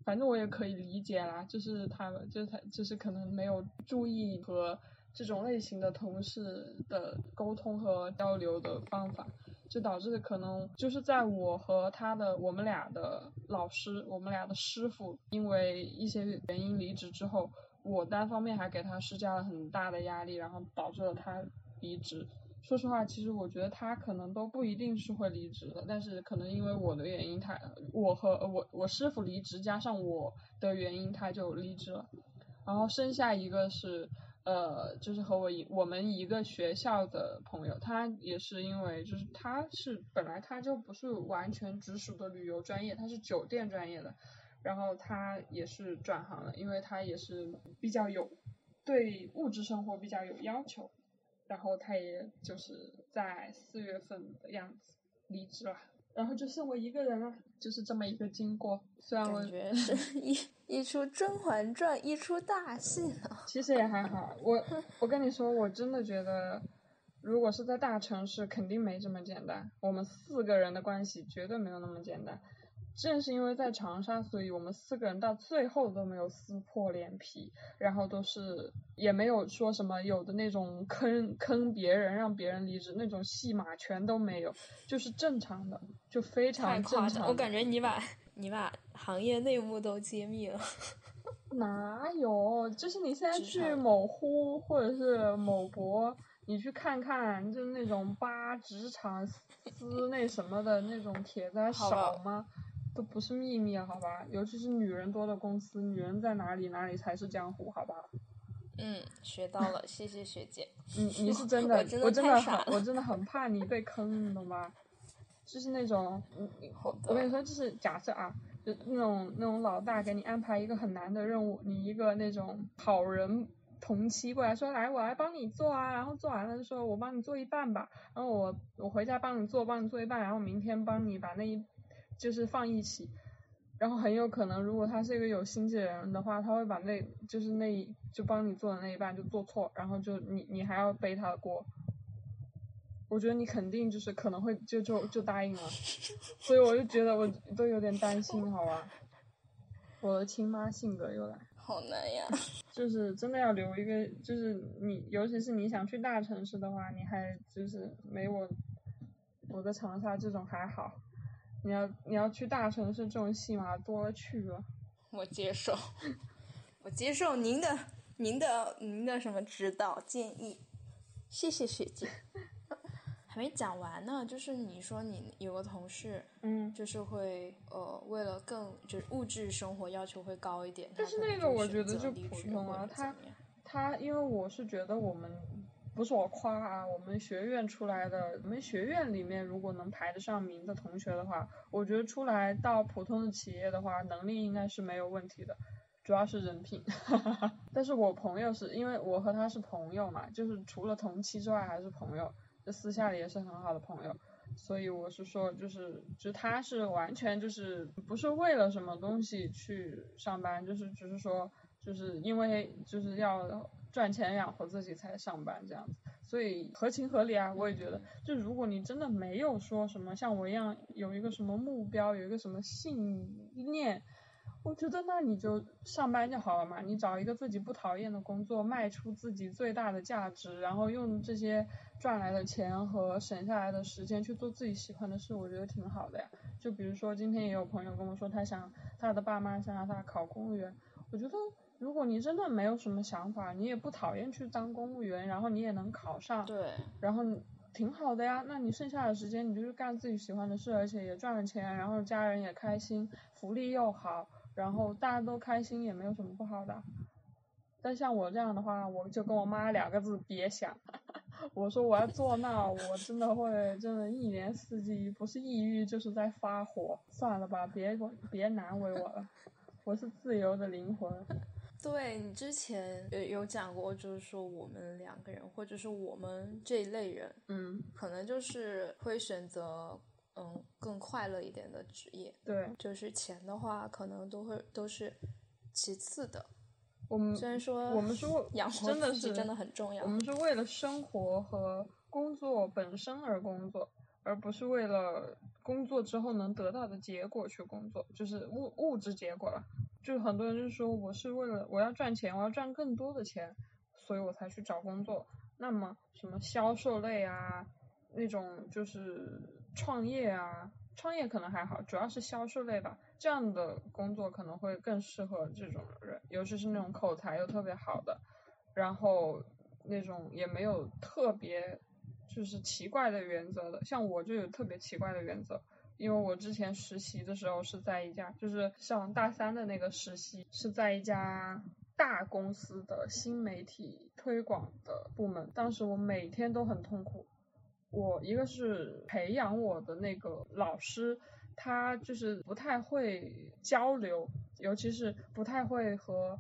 反正我也可以理解啦，就是他们，就是他，就是可能没有注意和这种类型的同事的沟通和交流的方法，就导致可能就是在我和他的我们俩的老师，我们俩的师傅，因为一些原因离职之后。我单方面还给他施加了很大的压力，然后导致了他离职。说实话，其实我觉得他可能都不一定是会离职的，但是可能因为我的原因，他我和我我师傅离职，加上我的原因，他就离职了。然后剩下一个是呃，就是和我一我们一个学校的朋友，他也是因为就是他是本来他就不是完全直属的旅游专业，他是酒店专业的。然后他也是转行了，因为他也是比较有对物质生活比较有要求，然后他也就是在四月份的样子离职了，然后就剩我一个人了，就是这么一个经过。虽然我感觉是一一出《甄嬛传》，一出大戏呢。其实也还好，我我跟你说，我真的觉得，如果是在大城市，肯定没这么简单。我们四个人的关系绝对没有那么简单。正是因为在长沙，所以我们四个人到最后都没有撕破脸皮，然后都是也没有说什么有的那种坑坑别人让别人离职那种戏码全都没有，就是正常的，就非常正常。我感觉你把你把行业内幕都揭秘了。哪有？就是你现在去某乎或者是某博，你去看看，就是那种扒职场撕那什么的那种帖子还少吗？都不是秘密，好吧？尤其是女人多的公司，女人在哪里，哪里才是江湖，好吧？嗯，学到了，谢谢学姐。你你是真的，我真的很，我真的很怕你被坑，你懂吗？就是那种，嗯我跟你说，就是假设啊，就那种那种老大给你安排一个很难的任务，你一个那种好人同期过来说，来，我来帮你做啊，然后做完了就说，我帮你做一半吧，然后我我回家帮你做，帮你做一半，然后明天帮你把那一。就是放一起，然后很有可能，如果他是一个有心计的人的话，他会把那就是那一就帮你做的那一半就做错，然后就你你还要背他的锅。我觉得你肯定就是可能会就就就答应了，所以我就觉得我都有点担心，好吧？我的亲妈性格又来，好难呀。就是真的要留一个，就是你，尤其是你想去大城市的话，你还就是没我我在长沙这种还好。你要你要去大城市，这种戏码多了去了。我接受，我接受您的您的您的什么指导建议，谢谢学姐。还没讲完呢，就是你说你有个同事，嗯，就是会呃为了更就是物质生活要求会高一点，但是那个我觉得就普通啊，他他因为我是觉得我们不是我夸啊，我们学院出来的，我们学院里面如果能排得上名的同学的话，我觉得出来到普通的企业的话，能力应该是没有问题的，主要是人品。但是我朋友是因为我和他是朋友嘛，就是除了同期之外还是朋友。这私下里也是很好的朋友，所以我是说，就是，就他是完全就是不是为了什么东西去上班，就是只是说，就是因为就是要赚钱养活自己才上班这样子，所以合情合理啊，我也觉得，就如果你真的没有说什么像我一样有一个什么目标，有一个什么信念。我觉得那你就上班就好了嘛，你找一个自己不讨厌的工作，卖出自己最大的价值，然后用这些赚来的钱和省下来的时间去做自己喜欢的事，我觉得挺好的呀。就比如说今天也有朋友跟我说，他想他的爸妈想让他考公务员，我觉得如果你真的没有什么想法，你也不讨厌去当公务员，然后你也能考上，对，然后挺好的呀。那你剩下的时间你就是干自己喜欢的事，而且也赚了钱，然后家人也开心，福利又好。然后大家都开心也没有什么不好的，但像我这样的话，我就跟我妈两个字别想，我说我要做那，我真的会真的一年四季不是抑郁就是在发火，算了吧，别别难为我了，我是自由的灵魂。对你之前有有讲过，就是说我们两个人或者是我们这一类人，嗯，可能就是会选择。嗯，更快乐一点的职业，对，就是钱的话，可能都会都是其次的。我们虽然说我们是为养活自己真的很重要，我们是为了生活和工作本身而工作，而不是为了工作之后能得到的结果去工作，就是物物质结果了。就很多人就说我是为了我要赚钱，我要赚更多的钱，所以我才去找工作。那么什么销售类啊，那种就是。创业啊，创业可能还好，主要是销售类吧，这样的工作可能会更适合这种人，尤其是那种口才又特别好的，然后那种也没有特别就是奇怪的原则的，像我就有特别奇怪的原则，因为我之前实习的时候是在一家，就是上大三的那个实习是在一家大公司的新媒体推广的部门，当时我每天都很痛苦。我一个是培养我的那个老师，他就是不太会交流，尤其是不太会和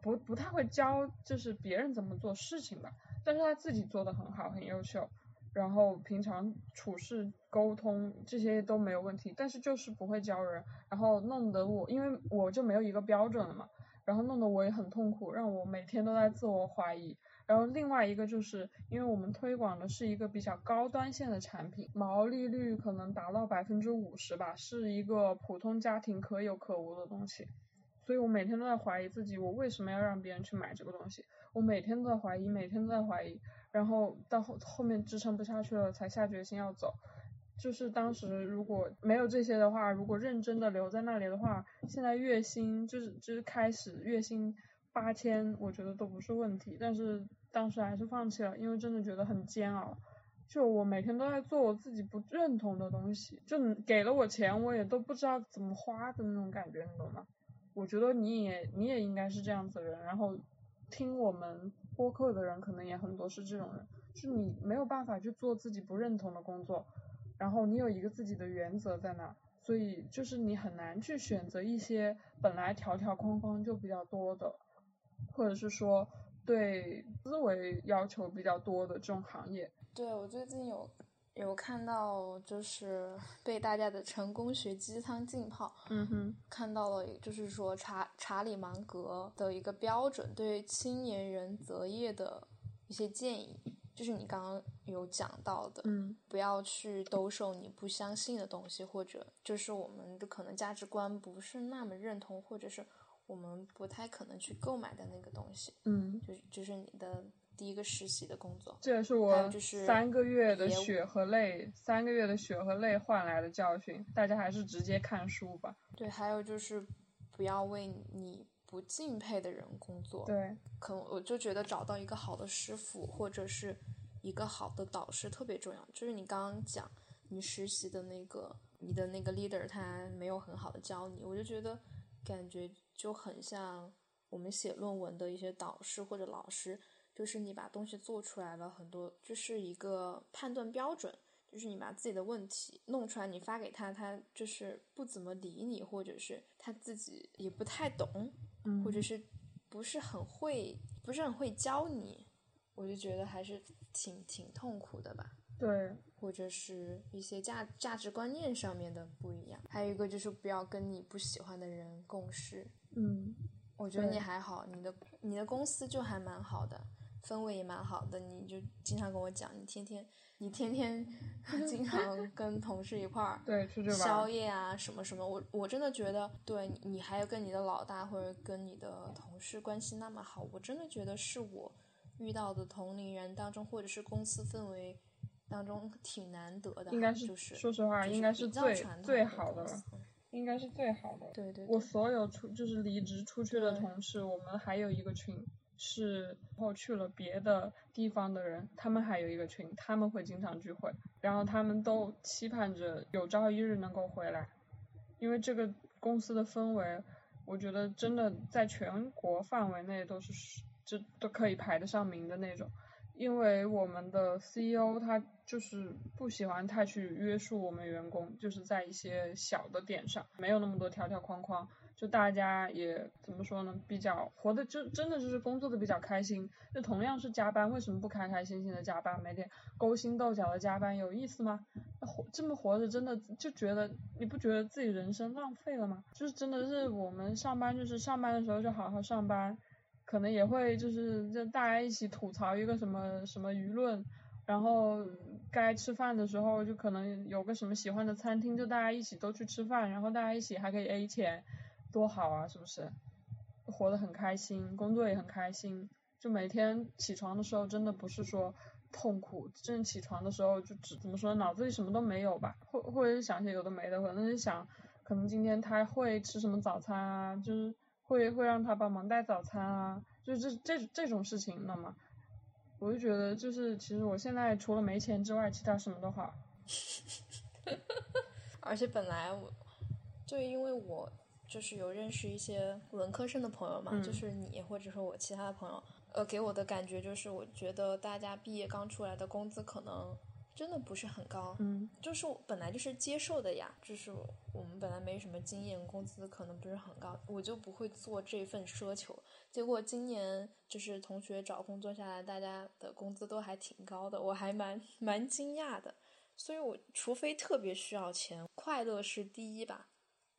不不太会教，就是别人怎么做事情吧。但是他自己做的很好，很优秀，然后平常处事沟通这些都没有问题，但是就是不会教人，然后弄得我，因为我就没有一个标准了嘛，然后弄得我也很痛苦，让我每天都在自我怀疑。然后另外一个就是，因为我们推广的是一个比较高端线的产品，毛利率可能达到百分之五十吧，是一个普通家庭可有可无的东西，所以我每天都在怀疑自己，我为什么要让别人去买这个东西？我每天都在怀疑，每天都在怀疑，然后到后后面支撑不下去了，才下决心要走。就是当时如果没有这些的话，如果认真的留在那里的话，现在月薪就是就是开始月薪。八千我觉得都不是问题，但是当时还是放弃了，因为真的觉得很煎熬。就我每天都在做我自己不认同的东西，就给了我钱，我也都不知道怎么花的那种感觉，你懂吗？我觉得你也你也应该是这样子的人，然后听我们播客的人可能也很多是这种人，是你没有办法去做自己不认同的工作，然后你有一个自己的原则在那，所以就是你很难去选择一些本来条条框框就比较多的。或者是说对思维要求比较多的这种行业。对，我最近有有看到就是 被大家的成功学鸡汤浸泡，嗯哼，看到了就是说查查理芒格的一个标准对青年人择业的一些建议，就是你刚刚有讲到的，嗯不要去兜售你不相信的东西，或者就是我们的可能价值观不是那么认同，或者是我们不太可能去购买的那个东西，嗯，就是就是你的第一个实习的工作。这也是我就是三个月的血和泪，三个月的血和泪换来的教训。大家还是直接看书吧。对，还有就是不要为你不敬佩的人工作。对，可能我就觉得找到一个好的师傅或者是一个好的导师特别重要。就是你刚刚讲你实习的那个你的那个 leader 他没有很好的教你，我就觉得感觉就很像我们写论文的一些导师或者老师，就是你把东西做出来了，很多就是一个判断标准。就是你把自己的问题弄出来，你发给他，他就是不怎么理你，或者是他自己也不太懂，嗯或者是不是很会，不是很会教你，我就觉得还是挺挺痛苦的吧。对，或者是一些价价值观念上面的不一样，还有一个就是不要跟你不喜欢的人共事。嗯我觉得你还好，你的你的公司就还蛮好的，氛围也蛮好的。你就经常跟我讲，你天天你天天 经常跟同事一块儿对，出去宵。夜啊什么什么，我我真的觉得，对你你还有跟你的老大或者跟你的同事关系那么好，我真的觉得是我遇到的同龄人当中，或者是公司氛围当中挺难得的，应该是就是说实话就是应该是最最好的了应该是最好的。对对对，我所有出就是离职出去的同事，我们还有一个群是然后去了别的地方的人，他们还有一个群，他们会经常聚会，然后他们都期盼着有朝一日能够回来，因为这个公司的氛围，我觉得真的在全国范围内都是这都可以排得上名的那种。因为我们的 CEO 他就是不喜欢太去约束我们员工，就是在一些小的点上，没有那么多条条框框，就大家也怎么说呢，比较活的就真的就是工作的比较开心。就同样是加班，为什么不开开心心的加班，每天勾心斗角的加班有意思吗？活这么活着，真的就觉得你不觉得自己人生浪费了吗？就是真的是我们上班就是上班的时候就好好上班。可能也会就是就大家一起吐槽一个什么什么舆论，然后该吃饭的时候就可能有个什么喜欢的餐厅，就大家一起都去吃饭，然后大家一起还可以 A 钱，多好啊，是不是？活得很开心，工作也很开心，就每天起床的时候真的不是说痛苦，真起床的时候就只怎么说脑子里什么都没有吧，或或者是想些有的没的，可能是想可能今天他会吃什么早餐啊，就是。会会让他帮忙带早餐啊，就这这这种事情，那么我就觉得就是其实我现在除了没钱之外，其他什么都好。而且本来我就因为我就是有认识一些文科生的朋友嘛，嗯就是你或者说我其他的朋友，呃，给我的感觉就是，我觉得大家毕业刚出来的工资可能真的不是很高，嗯就是我本来就是接受的呀，就是我们本来没什么经验，工资可能不是很高，我就不会做这份奢求。结果今年就是同学找工作下来，大家的工资都还挺高的，我还蛮蛮惊讶的。所以我除非特别需要钱，快乐是第一吧，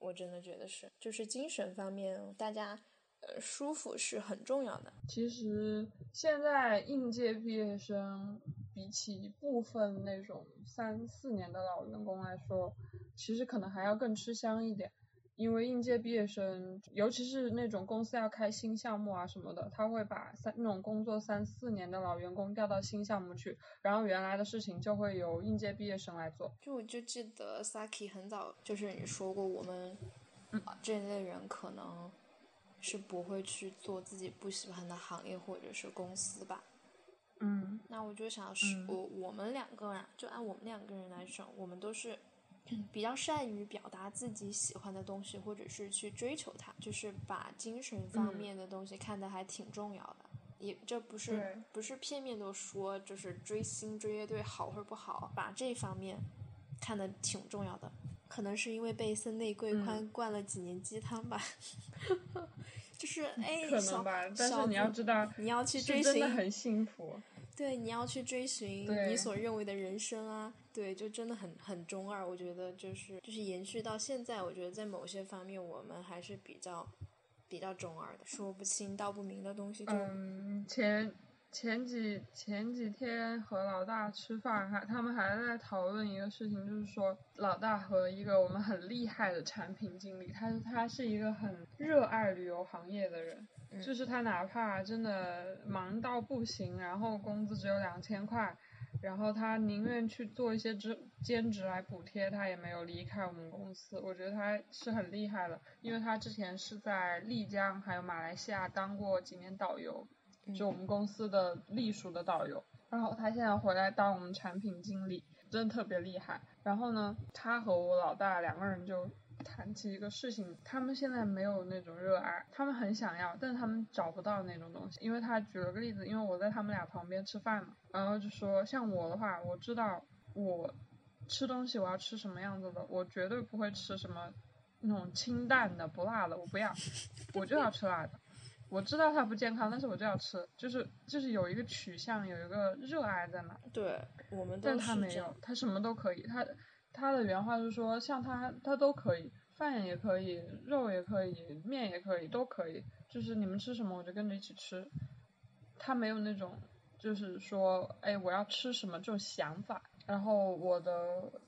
我真的觉得是，就是精神方面大家呃舒服是很重要的。其实现在应届毕业生比起部分那种三四年的老员工来说，其实可能还要更吃香一点。因为应届毕业生，尤其是那种公司要开新项目啊什么的，他会把三那种工作三四年的老员工调到新项目去，然后原来的事情就会由应届毕业生来做。就我就记得 Saki 很早就是你说过，我们、啊这类人可能是不会去做自己不喜欢的行业或者是公司吧。嗯那我就想是、嗯我我们两个人，就按我们两个人来说，我们都是比较善于表达自己喜欢的东西，或者是去追求它，就是把精神方嗯面的东西看得还挺重要的。也这不是不是片面的说，就是追星追乐队好或者不好，把这方面看得挺重要的。可能是因为被森内贵宽嗯灌了几年鸡汤吧，就是哎，可小能吧，但是你要知道，你要去追星真的很幸福。对，你要去追寻你所认为的人生啊，对，就真的很很中二。我觉得就是就是延续到现在，我觉得在某些方面我们还是比较比较中二的，说不清道不明的东西就。嗯，前前几前几天和老大吃饭，还他们还在讨论一个事情，就是说老大和一个我们很厉害的产品经理，他他是一个很热爱旅游行业的人，嗯就是他哪怕真的忙到不行，然后工资只有两千块。然后他宁愿去做一些职兼职来补贴，他也没有离开我们公司。我觉得他是很厉害的，因为他之前是在丽江还有马来西亚当过几年导游，就我们公司的隶属的导游。然后他现在回来当我们产品经理，真的特别厉害。然后呢，他和我老大两个人就谈起一个事情，他们现在没有那种热爱，他们很想要，但是他们找不到那种东西。因为他举了个例子，因为我在他们俩旁边吃饭嘛，然后就说像我的话，我知道我吃东西我要吃什么样子的，我绝对不会吃什么那种清淡的、不辣的，我不要，我就要吃辣的。我知道它不健康，但是我就要吃，就是就是有一个取向，有一个热爱在那。对，我们都但他没有，他什么都可以。他他的原话是说，像他他都可以，饭也可以，肉也可以，面也可以，都可以。就是你们吃什么我就跟着一起吃。他没有那种就是说，哎，我要吃什么这种想法。然后我的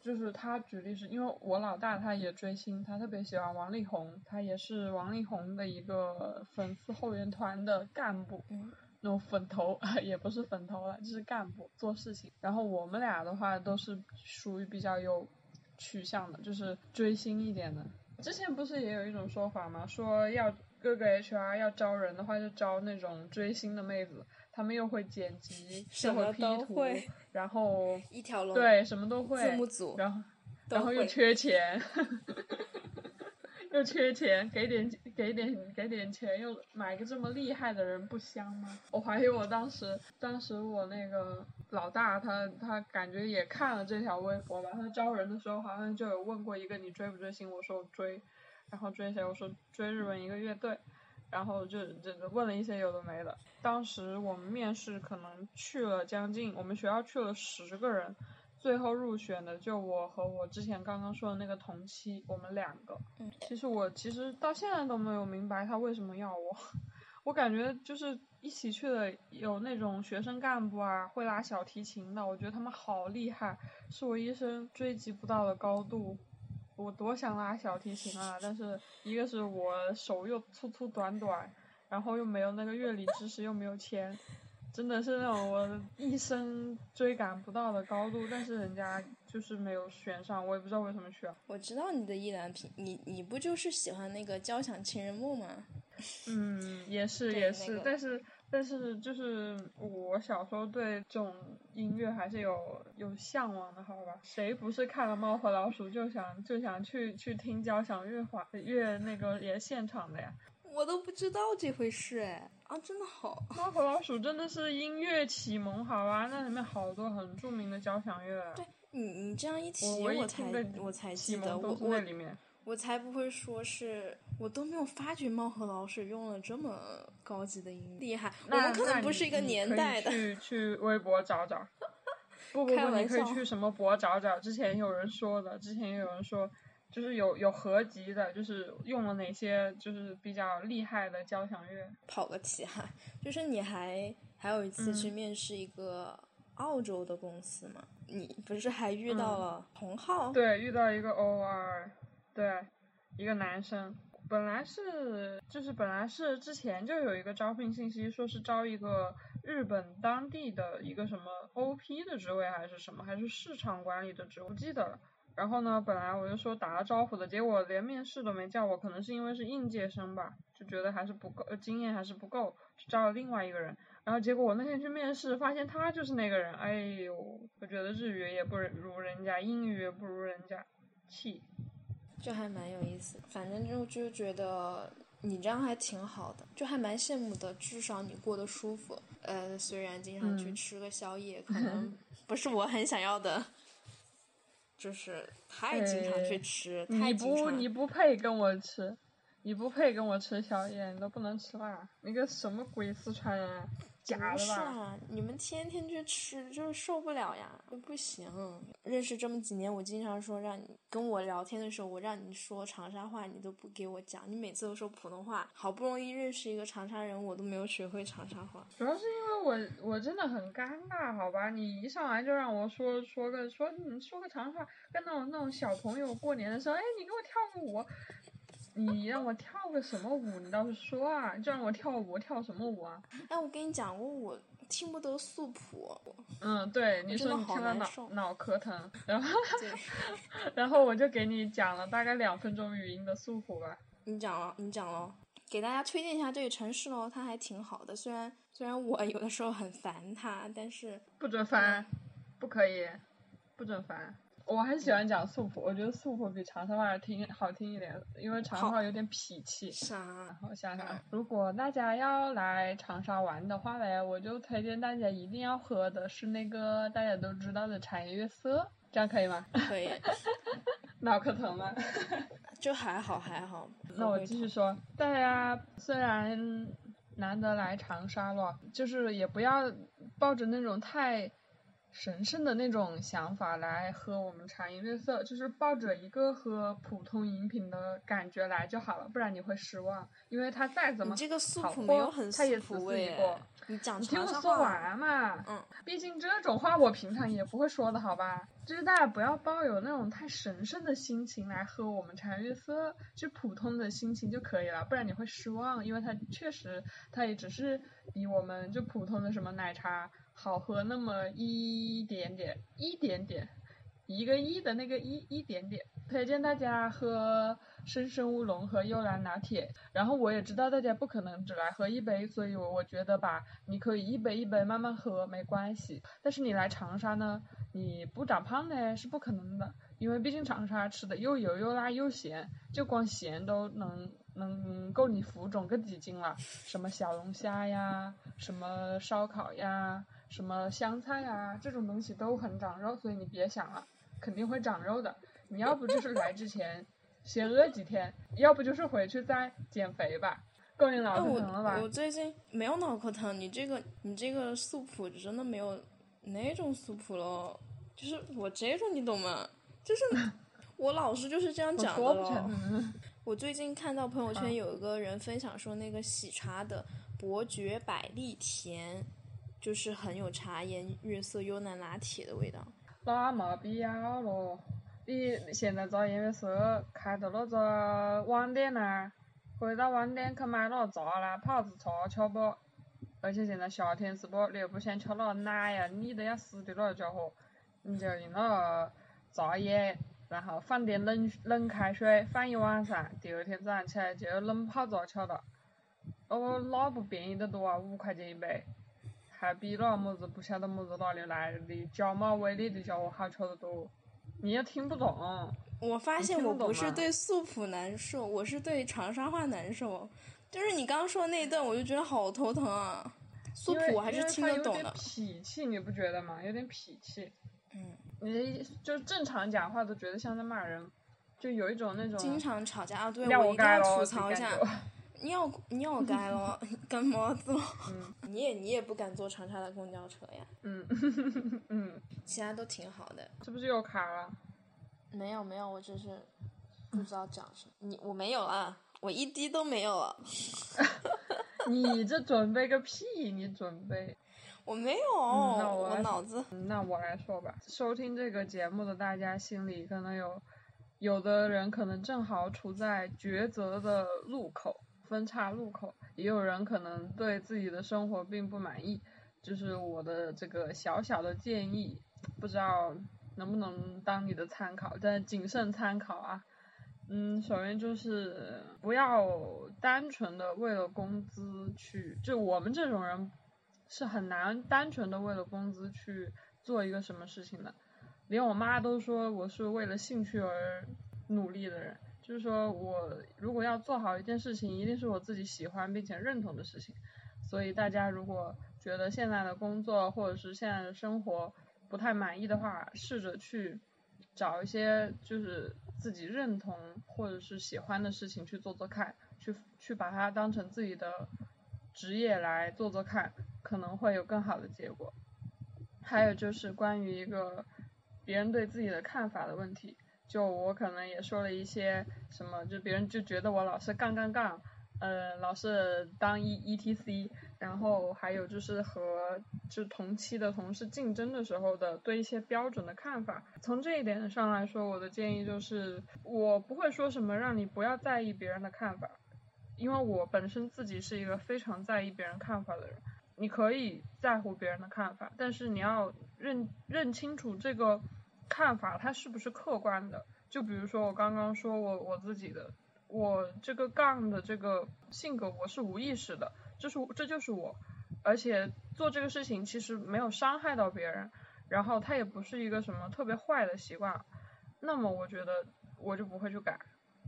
就是他举例是因为我老大他也追星，他特别喜欢王力宏，他也是王力宏的一个粉丝后援团的干部。嗯那种粉头 也不是粉头了，就是干部做事情。然后我们俩的话都是属于比较有取向的，就是追星一点的。之前不是也有一种说法吗？说要各个 HR 要招人的话，就招那种追星的妹子，她们又会剪辑，又什么 P 图都会，然后一条龙，对什么都会，字幕组然后然后又缺钱，又缺钱，给点给点给点钱，又买个这么厉害的人，不香吗？我怀疑我当时当时我那个老大他他感觉也看了这条微博吧，他招人的时候好像就有问过一个你追不追星，我说我追，然后追谁？我说追日本一个乐队。然后就就问了一些有的没的。当时我们面试可能去了将近，我们学校去了十个人，最后入选的就我和我之前刚刚说的那个同期，我们两个。嗯，其实我其实到现在都没有明白他为什么要我。我感觉就是一起去的有那种学生干部啊，会拉小提琴的，我觉得他们好厉害，是我一生追及不到的高度。我多想拉小提琴啊！但是一个是我手又粗粗短短，然后又没有那个乐理知识，又没有钱，真的是那种我一生追赶不到的高度。但是人家就是没有选上，我也不知道为什么选。我知道你的意难平，你你不就是喜欢那个《交响情人梦》吗？嗯，也是也是，个但是但是就是我小时候对这种音乐还是有有向往的，好吧？谁不是看了《猫和老鼠》就想就想去去听交响乐华乐那个也现场的呀？我都不知道这回事哎啊，真的好，猫和老鼠真的是音乐启蒙，好吧？那里面好多很著名的交响乐啊。对你你这样一提，我我才我才启记得，蒙我我那里面。我才不会说是，我都没有发觉猫和老鼠用了这么高级的音，厉害。我们可能不是一个年代的。去去微博找找。不 不不，你可以笑去什么博找找。之前有人说的，之前也有人说，就是有有合集的，就是用了哪些就是比较厉害的交响乐。跑个题哈，就是你还还有一次去嗯面试一个澳洲的公司嘛？你不是还遇到嗯了同号？对，遇到一个 OR，对，一个男生。本来是就是本来是之前就有一个招聘信息，说是招一个日本当地的一个什么 OP 的职位还是什么，还是市场管理的职位，不记得了。然后呢，本来我就说打了招呼的，结果连面试都没叫我，可能是因为是应届生吧，就觉得还是不够，呃经验还是不够，就招了另外一个人。然后结果我那天去面试，发现他就是那个人，哎呦，我觉得日语也不如人家，英语也不如人家，气。就还蛮有意思，反正就就觉得你这样还挺好的，就还蛮羡慕的，至少你过得舒服。呃，虽然经常去嗯吃个宵夜，可能 不是我很想要的，就是太经常去吃，太你不经常。你不配跟我吃，你不配跟我吃宵夜，你都不能吃辣，你个什么鬼四川人？假不是的吧？啊，你们天天去吃，就是受不了呀，不行。认识这么几年，我经常说让你跟我聊天的时候，我让你说长沙话，你都不给我讲，你每次都说普通话。好不容易认识一个长沙人，我都没有学会长沙话。主要是因为我我真的很尴尬，好吧？你一上来就让我说说个说你说个长沙话，跟那种那种小朋友过年的时候，哎，你给我跳个舞，你让我跳个什么舞？你倒是说啊！就让我跳舞，跳什么舞啊？哎，我跟你讲过，我听不得素谱。嗯，对，你说你听了脑脑壳疼，然后对，然后我就给你讲了大概两分钟语音的素谱吧。你讲了，你讲了，给大家推荐一下这个城市喽，它还挺好的。虽然虽然我有的时候很烦它，但是不准翻，不可以，不准翻。我很喜欢讲素谱，我觉得素谱比长沙话听好听一点，因为长沙话有点痞气。啥？我想想，如果大家要来长沙玩的话嘞，我就推荐大家一定要喝的是那个大家都知道的茶颜悦色，这样可以吗？可以，脑壳疼吗？就还好还好。那我继续说，大家虽然难得来长沙了，就是也不要抱着那种太神圣的那种想法来喝我们茶颜悦色，就是抱着一个喝普通饮品的感觉来就好了，不然你会失望，因为它再怎么你这个素好谱没有喝很它也只是一个。你听我。说完嘛，嗯，毕竟这种话我平常也不会说的好吧？就是大家不要抱有那种太神圣的心情来喝我们茶颜悦色，就普通的心情就可以了，不然你会失望，因为它确实它也只是比我们就普通的什么奶茶好喝那么一点点，一点点，一个一的那个一一点点。推荐大家喝生生乌龙和幽兰拿铁，然后我也知道大家不可能只来喝一杯，所以我觉得吧，你可以一杯一杯慢慢喝，没关系。但是你来长沙呢，你不长胖呢是不可能的，因为毕竟长沙吃的又油又辣又咸，就光咸都能能够你浮肿个几斤了。什么小龙虾呀，什么烧烤呀，什么香菜啊，这种东西都很长肉，所以你别想了，肯定会长肉的。你要不就是来之前先饿几天，要不就是回去再减肥吧。够你脑哎，壳疼了吧我？我最近没有脑壳疼，你这个你这个素谱真的没有那种素谱喽，就是我这种你懂吗？就是 我老师就是这样讲的。我最近看到朋友圈有一个人分享说，那个喜茶的伯爵百利甜，就是很有茶颜悦色优奶拿铁的味道。那没必要咯。你现在茶颜悦色开到那个网店那儿，可以到网店去买那个茶来泡子茶吃不？而且现在夏天是不？你又不想吃那个奶呀，腻得要死的那家伙，你就用那个茶叶，然后放点冷冷开水放一晚上，第二天早上起来就冷泡茶吃了。哦，那不便宜得多啊，五块钱一杯。还比那么子不晓得么子哪里来的角马威力的家伙好吃得多。你也听不懂，我发现我不是对素普难受，我是对长沙话难受。就是你刚刚说的那一段，我就觉得好头疼啊。素普我还是听得懂的。脾气，你不觉得吗？有点脾气。嗯，你就正常讲话都觉得像在骂人，就有一种那种经常吵架啊，对我一定要吐槽一下。你要你要该了，干么子了？嗯 你也你也不敢坐长沙的公交车呀？嗯 嗯，其他都挺好的。是不是又卡了？没有没有，我只是不知道讲什么。你我没有啊，我一滴都没有了，你这准备个屁！你准备？我没有，嗯那我我脑子嗯那我来说吧，收听这个节目的大家心里可能有，有的人可能正好处在抉择的路口、分岔路口，也有人可能对自己的生活并不满意。就是我的这个小小的建议，不知道能不能当你的参考，但谨慎参考啊。嗯，首先就是不要单纯的为了工资去，就我们这种人是很难单纯的为了工资去做一个什么事情的。连我妈都说我是为了兴趣而努力的人，就是说我如果要做好一件事情，一定是我自己喜欢并且认同的事情。所以大家如果觉得现在的工作或者是现在的生活不太满意的话，试着去找一些就是自己认同或者是喜欢的事情去做做看，去去把它当成自己的职业来做做看，可能会有更好的结果。还有就是关于一个别人对自己的看法的问题，就我可能也说了一些什么，就别人就觉得我老是杠杠杠，呃，老是当 E E T C，然后还有就是和就同期的同事竞争的时候的对一些标准的看法。从这一点上来说，我的建议就是，我不会说什么让你不要在意别人的看法，因为我本身自己是一个非常在意别人看法的人。你可以在乎别人的看法，但是你要认认清楚这个看法它是不是客观的。就比如说我刚刚说我我自己的，我这个杠的这个性格我是无意识的，这是这就是我，而且做这个事情其实没有伤害到别人，然后它也不是一个什么特别坏的习惯，那么我觉得我就不会去改。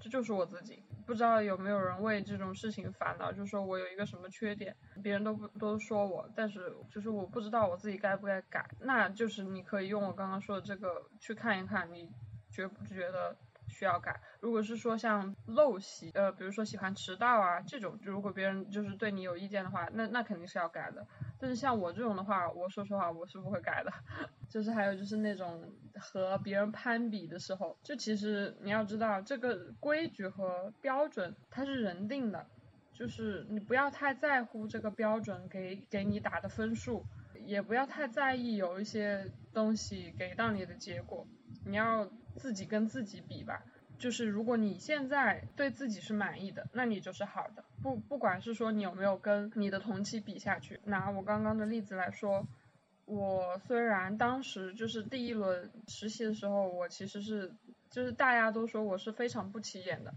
这就是我自己，不知道有没有人为这种事情烦恼，就是说我有一个什么缺点，别人都不都说我，但是就是我不知道我自己该不该改，那就是你可以用我刚刚说的这个去看一看，你觉不觉得需要改？如果是说像陋习，呃，比如说喜欢迟到啊这种，如果别人就是对你有意见的话，那那肯定是要改的。但是像我这种的话，我说实话我是不会改的。就是还有就是那种和别人攀比的时候，就其实你要知道这个规矩和标准它是人定的，就是你不要太在乎这个标准给给你打的分数，也不要太在意有一些东西给到你的结果，你要自己跟自己比吧。就是如果你现在对自己是满意的，那你就是好的。不不管是说你有没有跟你的同期比下去，拿我刚刚的例子来说。我虽然当时就是第一轮实习的时候，我其实是就是大家都说我是非常不起眼的，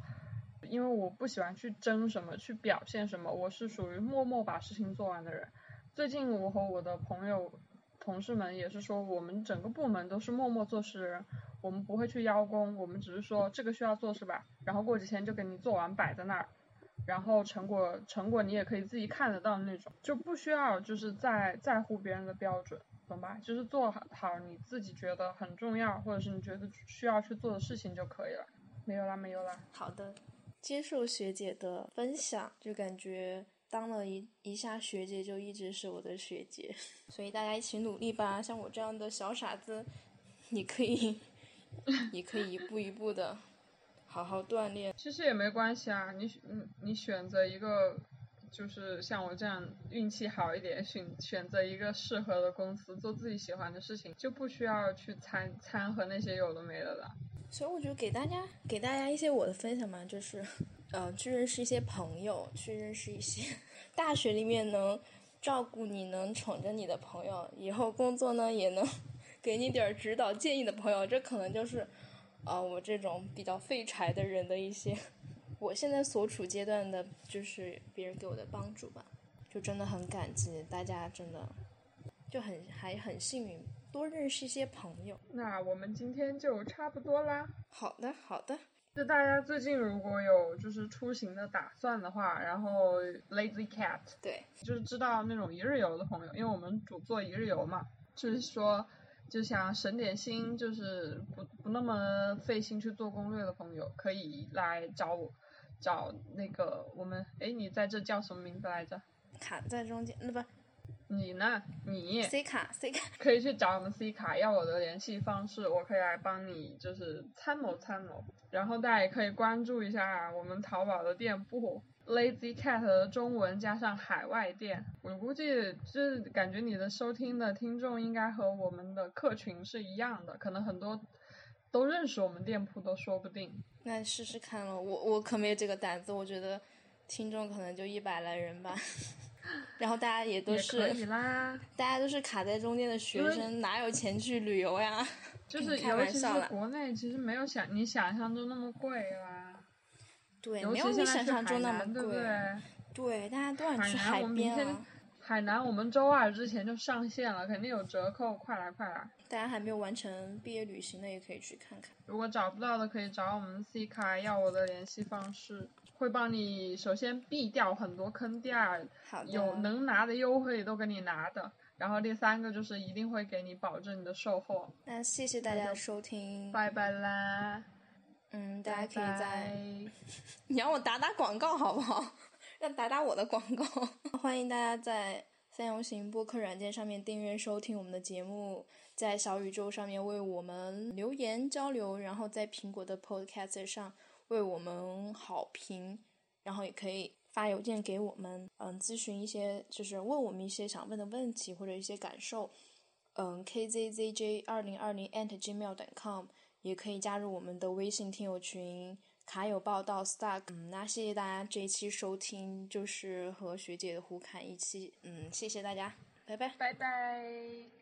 因为我不喜欢去争什么，去表现什么，我是属于默默把事情做完的人。最近我和我的朋友、同事们也是说，我们整个部门都是默默做事的人，我们不会去邀功，我们只是说这个需要做是吧？然后过几天就给你做完摆在那儿。然后成果成果你也可以自己看得到那种，就不需要就是在在乎别人的标准，懂吧？就是做好好你自己觉得很重要或者是你觉得需要去做的事情就可以了。没有啦，没有啦。好的，接受学姐的分享，就感觉当了一一下学姐就一直是我的学姐，所以大家一起努力吧。像我这样的小傻子，你可以，你可以一步一步的。好好锻炼，其实也没关系啊。你你你选择一个，就是像我这样运气好一点，选选择一个适合的公司，做自己喜欢的事情，就不需要去掺掺和那些有的没的了。所以我就给大家给大家一些我的分享嘛，就是，呃，去认识一些朋友，去认识一些大学里面能照顾你、能宠着你的朋友，以后工作呢也能 给你点指导建议的朋友，这可能就是。啊，我这种比较废柴的人的一些，我现在所处阶段的，就是别人给我的帮助吧，就真的很感激大家，真的就很还很幸运，多认识一些朋友。那我们今天就差不多啦。好的，好的。就大家最近如果有就是出行的打算的话，然后 Lazy Cat，对，就是知道那种一日游的朋友，因为我们主做一日游嘛，就是说。就想省点心，就是不不那么费心去做攻略的朋友，可以来找我，找那个我们，哎，你在这叫什么名字来着？卡在中间，那不，你呢？你 C 卡 C 卡，可以去找我们 C 卡要我的联系方式，我可以来帮你就是参谋参谋，然后大家也可以关注一下我们淘宝的店铺。Lazy Cat 的中文加上海外店，我估计就是感觉你的收听的听众应该和我们的客群是一样的，可能很多都认识我们店铺都说不定。那试试看了，我我可没有这个胆子，我觉得听众可能就一百来人吧，然后大家也都是，可以啦，大家都是卡在中间的学生，哪有钱去旅游呀？就 是尤其是国内，其实没有想你想象中那么贵啦。对，没有你想象中那么贵。对，大家都想去海边海南，我们周二之前就上线了，肯定有折扣，快来快来！大家还没有完成毕业旅行的，也可以去看看。如果找不到的，可以找我们 C 卡要我的联系方式，会帮你首先避掉很多坑，第二有能拿的优惠都给你拿的，然后第三个就是一定会给你保证你的售后。那谢谢大家的收听，拜拜啦。嗯，大家可以在，你让我打打广告好不好？让打打我的广告。欢迎大家在三游行播客软件上面订阅收听我们的节目，在小宇宙上面为我们留言交流，然后在苹果的 Podcast 上为我们好评，然后也可以发邮件给我们，嗯，咨询一些就是问我们一些想问的问题或者一些感受，嗯，kzzj 二零二零 atgmail.com，也可以加入我们的微信听友群。卡友报道，Stark，嗯，那谢谢大家这一期收听，就是和学姐的胡侃一期，嗯，谢谢大家，拜拜，拜拜。